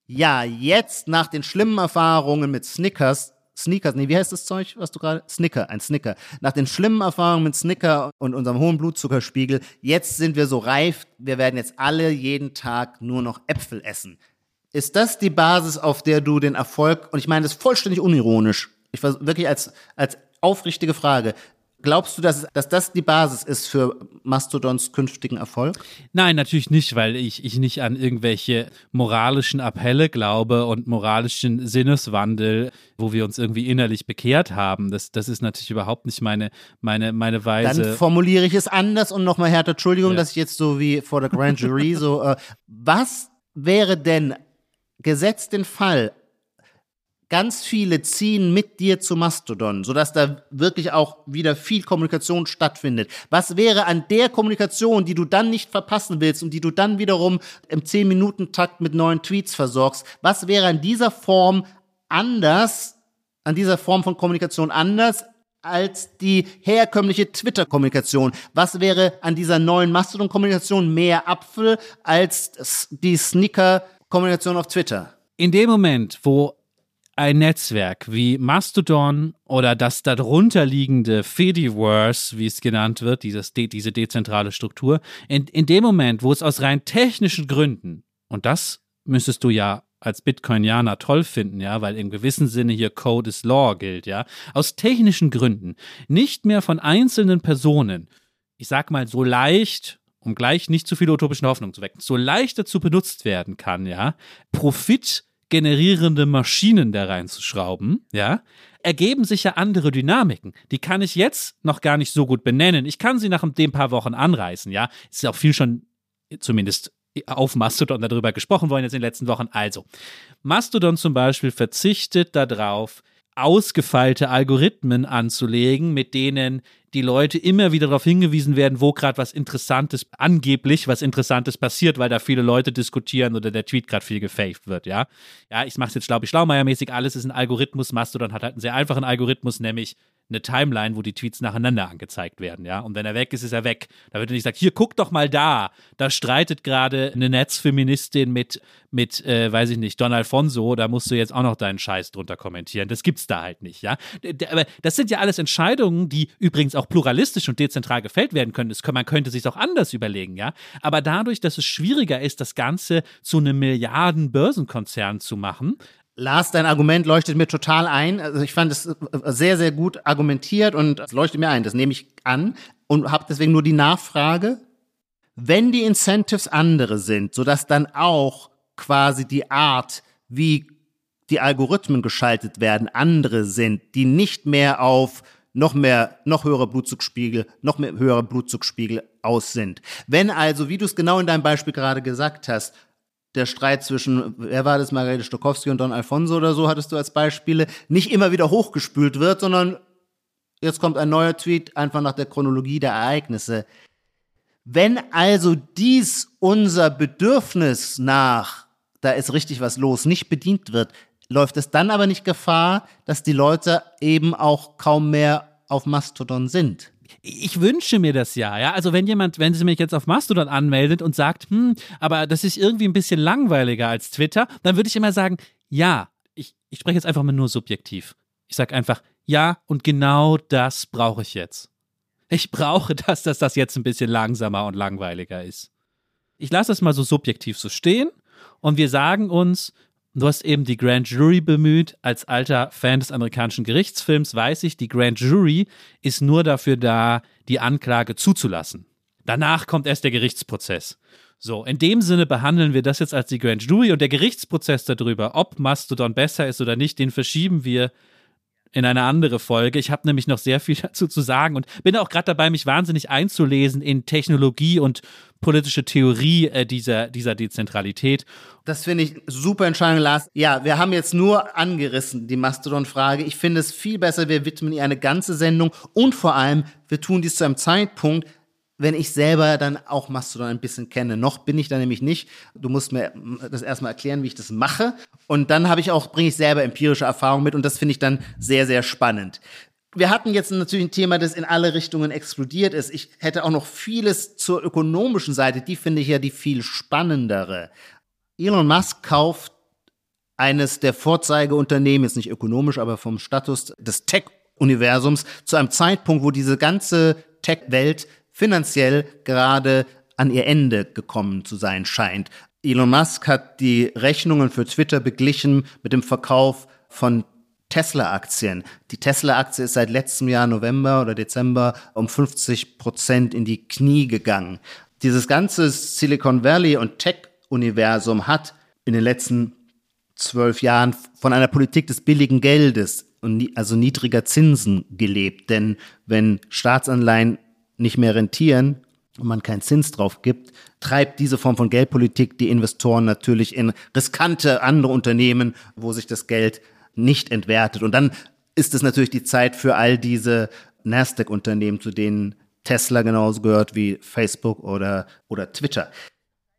ja, jetzt nach den schlimmen Erfahrungen mit Snickers, Sneakers, nee, wie heißt das Zeug, was du gerade? Snicker, ein Snicker. Nach den schlimmen Erfahrungen mit Snicker und unserem hohen Blutzuckerspiegel, jetzt sind wir so reif, wir werden jetzt alle jeden Tag nur noch Äpfel essen. Ist das die Basis, auf der du den Erfolg, und ich meine das vollständig unironisch, ich war wirklich als, als aufrichtige Frage, Glaubst du, dass, dass das die Basis ist für Mastodons künftigen Erfolg? Nein, natürlich nicht, weil ich, ich nicht an irgendwelche moralischen Appelle glaube und moralischen Sinneswandel, wo wir uns irgendwie innerlich bekehrt haben. Das, das ist natürlich überhaupt nicht meine, meine, meine Weise. Dann formuliere ich es anders und nochmal härter. Entschuldigung, ja. dass ich jetzt so wie vor der Grand Jury so, äh, was wäre denn gesetzt den Fall, ganz viele ziehen mit dir zu Mastodon, sodass da wirklich auch wieder viel Kommunikation stattfindet. Was wäre an der Kommunikation, die du dann nicht verpassen willst und die du dann wiederum im 10-Minuten-Takt mit neuen Tweets versorgst, was wäre an dieser Form anders, an dieser Form von Kommunikation anders als die herkömmliche Twitter-Kommunikation? Was wäre an dieser neuen Mastodon-Kommunikation mehr Apfel als die Sneaker-Kommunikation auf Twitter? In dem Moment, wo ein Netzwerk wie Mastodon oder das darunter liegende Fediverse, wie es genannt wird, dieses, diese dezentrale Struktur, in, in dem Moment, wo es aus rein technischen Gründen, und das müsstest du ja als Bitcoinianer toll finden, ja, weil im gewissen Sinne hier Code is Law gilt, ja, aus technischen Gründen nicht mehr von einzelnen Personen, ich sag mal so leicht um gleich nicht zu viele utopische Hoffnung zu wecken, so leicht dazu benutzt werden kann, ja, Profit generierende Maschinen da reinzuschrauben, ja, ergeben sich ja andere Dynamiken. Die kann ich jetzt noch gar nicht so gut benennen. Ich kann sie nach den paar Wochen anreißen, ja. Es ist auch viel schon, zumindest auf Mastodon darüber gesprochen worden jetzt in den letzten Wochen. Also, Mastodon zum Beispiel verzichtet darauf, ausgefeilte Algorithmen anzulegen, mit denen die Leute immer wieder darauf hingewiesen werden, wo gerade was Interessantes, angeblich was Interessantes passiert, weil da viele Leute diskutieren oder der Tweet gerade viel gefaked wird, ja. Ja, ich mache es jetzt, glaube ich, schlaumeiermäßig, alles ist ein Algorithmus, Mastodon hat halt einen sehr einfachen Algorithmus, nämlich eine Timeline, wo die Tweets nacheinander angezeigt werden, ja. Und wenn er weg ist, ist er weg. Da wird nicht gesagt, hier, guck doch mal da. Da streitet gerade eine Netzfeministin mit, mit, äh, weiß ich nicht, Don Alfonso, da musst du jetzt auch noch deinen Scheiß drunter kommentieren. Das gibt's da halt nicht, ja. Aber das sind ja alles Entscheidungen, die übrigens auch pluralistisch und dezentral gefällt werden können. Das, man könnte sich auch anders überlegen, ja. Aber dadurch, dass es schwieriger ist, das Ganze zu einem Milliarden-Börsenkonzern zu machen, Lars, dein Argument leuchtet mir total ein. Also ich fand es äh, sehr, sehr gut argumentiert und es leuchtet mir ein. Das nehme ich an und habe deswegen nur die Nachfrage. Wenn die Incentives andere sind, sodass dann auch quasi die Art, wie die Algorithmen geschaltet werden, andere sind, die nicht mehr auf noch mehr, noch höhere Blutzugsspiegel, noch mehr höhere Blutzugsspiegel aus sind. Wenn also, wie du es genau in deinem Beispiel gerade gesagt hast, der Streit zwischen, wer war das, Margarete Stokowski und Don Alfonso oder so, hattest du als Beispiele, nicht immer wieder hochgespült wird, sondern jetzt kommt ein neuer Tweet einfach nach der Chronologie der Ereignisse. Wenn also dies unser Bedürfnis nach, da ist richtig was los, nicht bedient wird, läuft es dann aber nicht Gefahr, dass die Leute eben auch kaum mehr auf Mastodon sind? Ich wünsche mir das ja, ja. Also wenn jemand, wenn sie mich jetzt auf Mastodon anmeldet und sagt, hm, aber das ist irgendwie ein bisschen langweiliger als Twitter, dann würde ich immer sagen, ja, ich, ich spreche jetzt einfach mal nur subjektiv. Ich sage einfach, ja, und genau das brauche ich jetzt. Ich brauche das, dass das jetzt ein bisschen langsamer und langweiliger ist. Ich lasse das mal so subjektiv so stehen und wir sagen uns, Du hast eben die Grand Jury bemüht. Als alter Fan des amerikanischen Gerichtsfilms weiß ich, die Grand Jury ist nur dafür da, die Anklage zuzulassen. Danach kommt erst der Gerichtsprozess. So, in dem Sinne behandeln wir das jetzt als die Grand Jury und der Gerichtsprozess darüber, ob Mastodon besser ist oder nicht, den verschieben wir in eine andere Folge. Ich habe nämlich noch sehr viel dazu zu sagen und bin auch gerade dabei, mich wahnsinnig einzulesen in Technologie und politische Theorie äh, dieser, dieser Dezentralität. Das finde ich super Entscheidung, Lars. Ja, wir haben jetzt nur angerissen die Mastodon-Frage. Ich finde es viel besser, wir widmen ihr eine ganze Sendung und vor allem, wir tun dies zu einem Zeitpunkt, wenn ich selber dann auch Mastodon ein bisschen kenne. Noch bin ich da nämlich nicht. Du musst mir das erstmal erklären, wie ich das mache. Und dann habe ich auch, bringe ich selber empirische Erfahrung mit und das finde ich dann sehr, sehr spannend. Wir hatten jetzt natürlich ein Thema, das in alle Richtungen explodiert ist. Ich hätte auch noch vieles zur ökonomischen Seite. Die finde ich ja die viel spannendere. Elon Musk kauft eines der Vorzeigeunternehmen, jetzt nicht ökonomisch, aber vom Status des Tech-Universums, zu einem Zeitpunkt, wo diese ganze Tech-Welt finanziell gerade an ihr Ende gekommen zu sein scheint. Elon Musk hat die Rechnungen für Twitter beglichen mit dem Verkauf von Tesla-Aktien. Die Tesla-Aktie ist seit letztem Jahr November oder Dezember um 50 Prozent in die Knie gegangen. Dieses ganze Silicon Valley und Tech-Universum hat in den letzten zwölf Jahren von einer Politik des billigen Geldes und also niedriger Zinsen gelebt. Denn wenn Staatsanleihen nicht mehr rentieren und man keinen Zins drauf gibt, treibt diese Form von Geldpolitik die Investoren natürlich in riskante andere Unternehmen, wo sich das Geld nicht entwertet. Und dann ist es natürlich die Zeit für all diese Nasdaq-Unternehmen, zu denen Tesla genauso gehört wie Facebook oder, oder Twitter.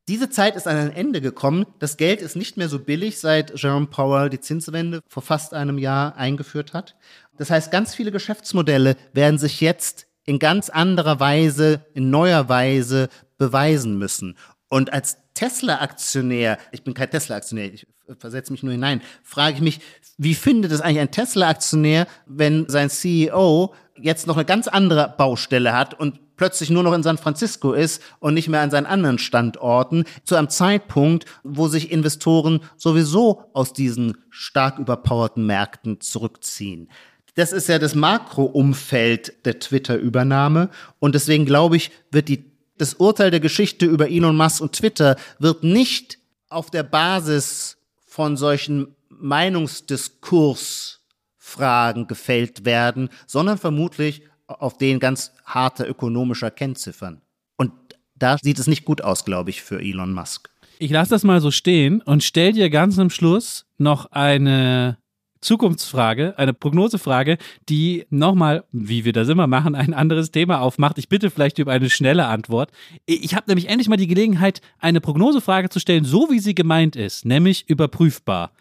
Diese Zeit ist an ein Ende gekommen. Das Geld ist nicht mehr so billig, seit Jerome Powell die Zinswende vor fast einem Jahr eingeführt hat. Das heißt, ganz viele Geschäftsmodelle werden sich jetzt in ganz anderer Weise, in neuer Weise beweisen müssen. Und als Tesla-Aktionär, ich bin kein Tesla-Aktionär, ich versetze mich nur hinein, frage ich mich, wie findet es eigentlich ein Tesla-Aktionär, wenn sein CEO jetzt noch eine ganz andere Baustelle hat und plötzlich nur noch in San Francisco ist und nicht mehr an seinen anderen Standorten, zu einem Zeitpunkt, wo sich Investoren sowieso aus diesen stark überpowerten Märkten zurückziehen. Das ist ja das Makroumfeld der Twitter-Übernahme. Und deswegen glaube ich, wird die, das Urteil der Geschichte über Elon Musk und Twitter wird nicht auf der Basis von solchen Meinungsdiskursfragen gefällt werden, sondern vermutlich auf den ganz harter ökonomischer Kennziffern. Und da sieht es nicht gut aus, glaube ich, für Elon Musk. Ich lasse das mal so stehen und stell dir ganz am Schluss noch eine Zukunftsfrage, eine Prognosefrage, die nochmal, wie wir das immer machen, ein anderes Thema aufmacht. Ich bitte vielleicht über eine schnelle Antwort. Ich habe nämlich endlich mal die Gelegenheit, eine Prognosefrage zu stellen, so wie sie gemeint ist, nämlich überprüfbar.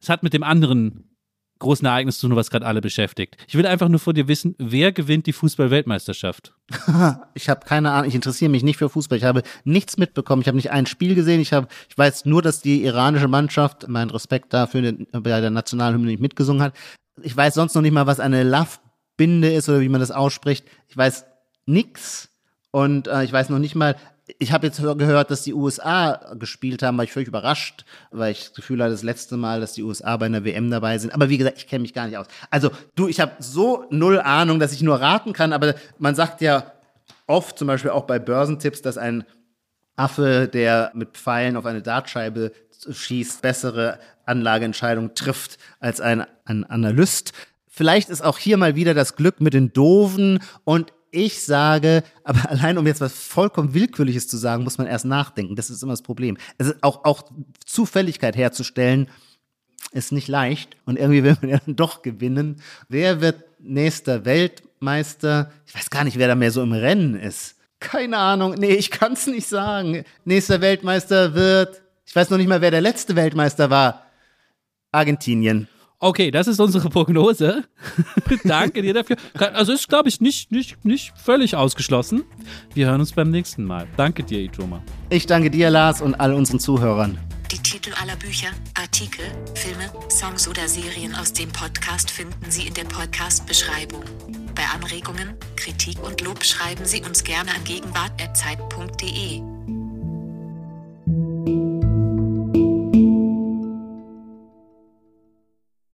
Es hat mit dem anderen großen Ereignis zu tun, was gerade alle beschäftigt. Ich will einfach nur von dir wissen, wer gewinnt die Fußball-Weltmeisterschaft? ich habe keine Ahnung, ich interessiere mich nicht für Fußball. Ich habe nichts mitbekommen. Ich habe nicht ein Spiel gesehen. Ich, hab, ich weiß nur, dass die iranische Mannschaft, mein Respekt dafür, bei der Nationalhymne nicht mitgesungen hat. Ich weiß sonst noch nicht mal, was eine Love-Binde ist oder wie man das ausspricht. Ich weiß nix. Und äh, ich weiß noch nicht mal, ich habe jetzt gehört, dass die USA gespielt haben, war ich völlig überrascht, weil ich das Gefühl hatte, das letzte Mal, dass die USA bei einer WM dabei sind. Aber wie gesagt, ich kenne mich gar nicht aus. Also du, ich habe so null Ahnung, dass ich nur raten kann, aber man sagt ja oft, zum Beispiel auch bei Börsentipps, dass ein Affe, der mit Pfeilen auf eine Dartscheibe schießt, bessere Anlageentscheidungen trifft als ein, ein Analyst. Vielleicht ist auch hier mal wieder das Glück mit den Doofen und ich sage, aber allein um jetzt was vollkommen Willkürliches zu sagen, muss man erst nachdenken. Das ist immer das Problem. Ist auch, auch Zufälligkeit herzustellen, ist nicht leicht. Und irgendwie will man ja dann doch gewinnen. Wer wird nächster Weltmeister? Ich weiß gar nicht, wer da mehr so im Rennen ist. Keine Ahnung. Nee, ich kann es nicht sagen. Nächster Weltmeister wird, ich weiß noch nicht mal, wer der letzte Weltmeister war. Argentinien. Okay, das ist unsere Prognose. Danke dir dafür. Also ist, glaube ich, nicht, nicht, nicht völlig ausgeschlossen. Wir hören uns beim nächsten Mal. Danke dir, Itoma. Ich danke dir, Lars, und all unseren Zuhörern. Die Titel aller Bücher, Artikel, Filme, Songs oder Serien aus dem Podcast finden Sie in der Podcast-Beschreibung. Bei Anregungen, Kritik und Lob schreiben Sie uns gerne an gegenwart.zeit.de.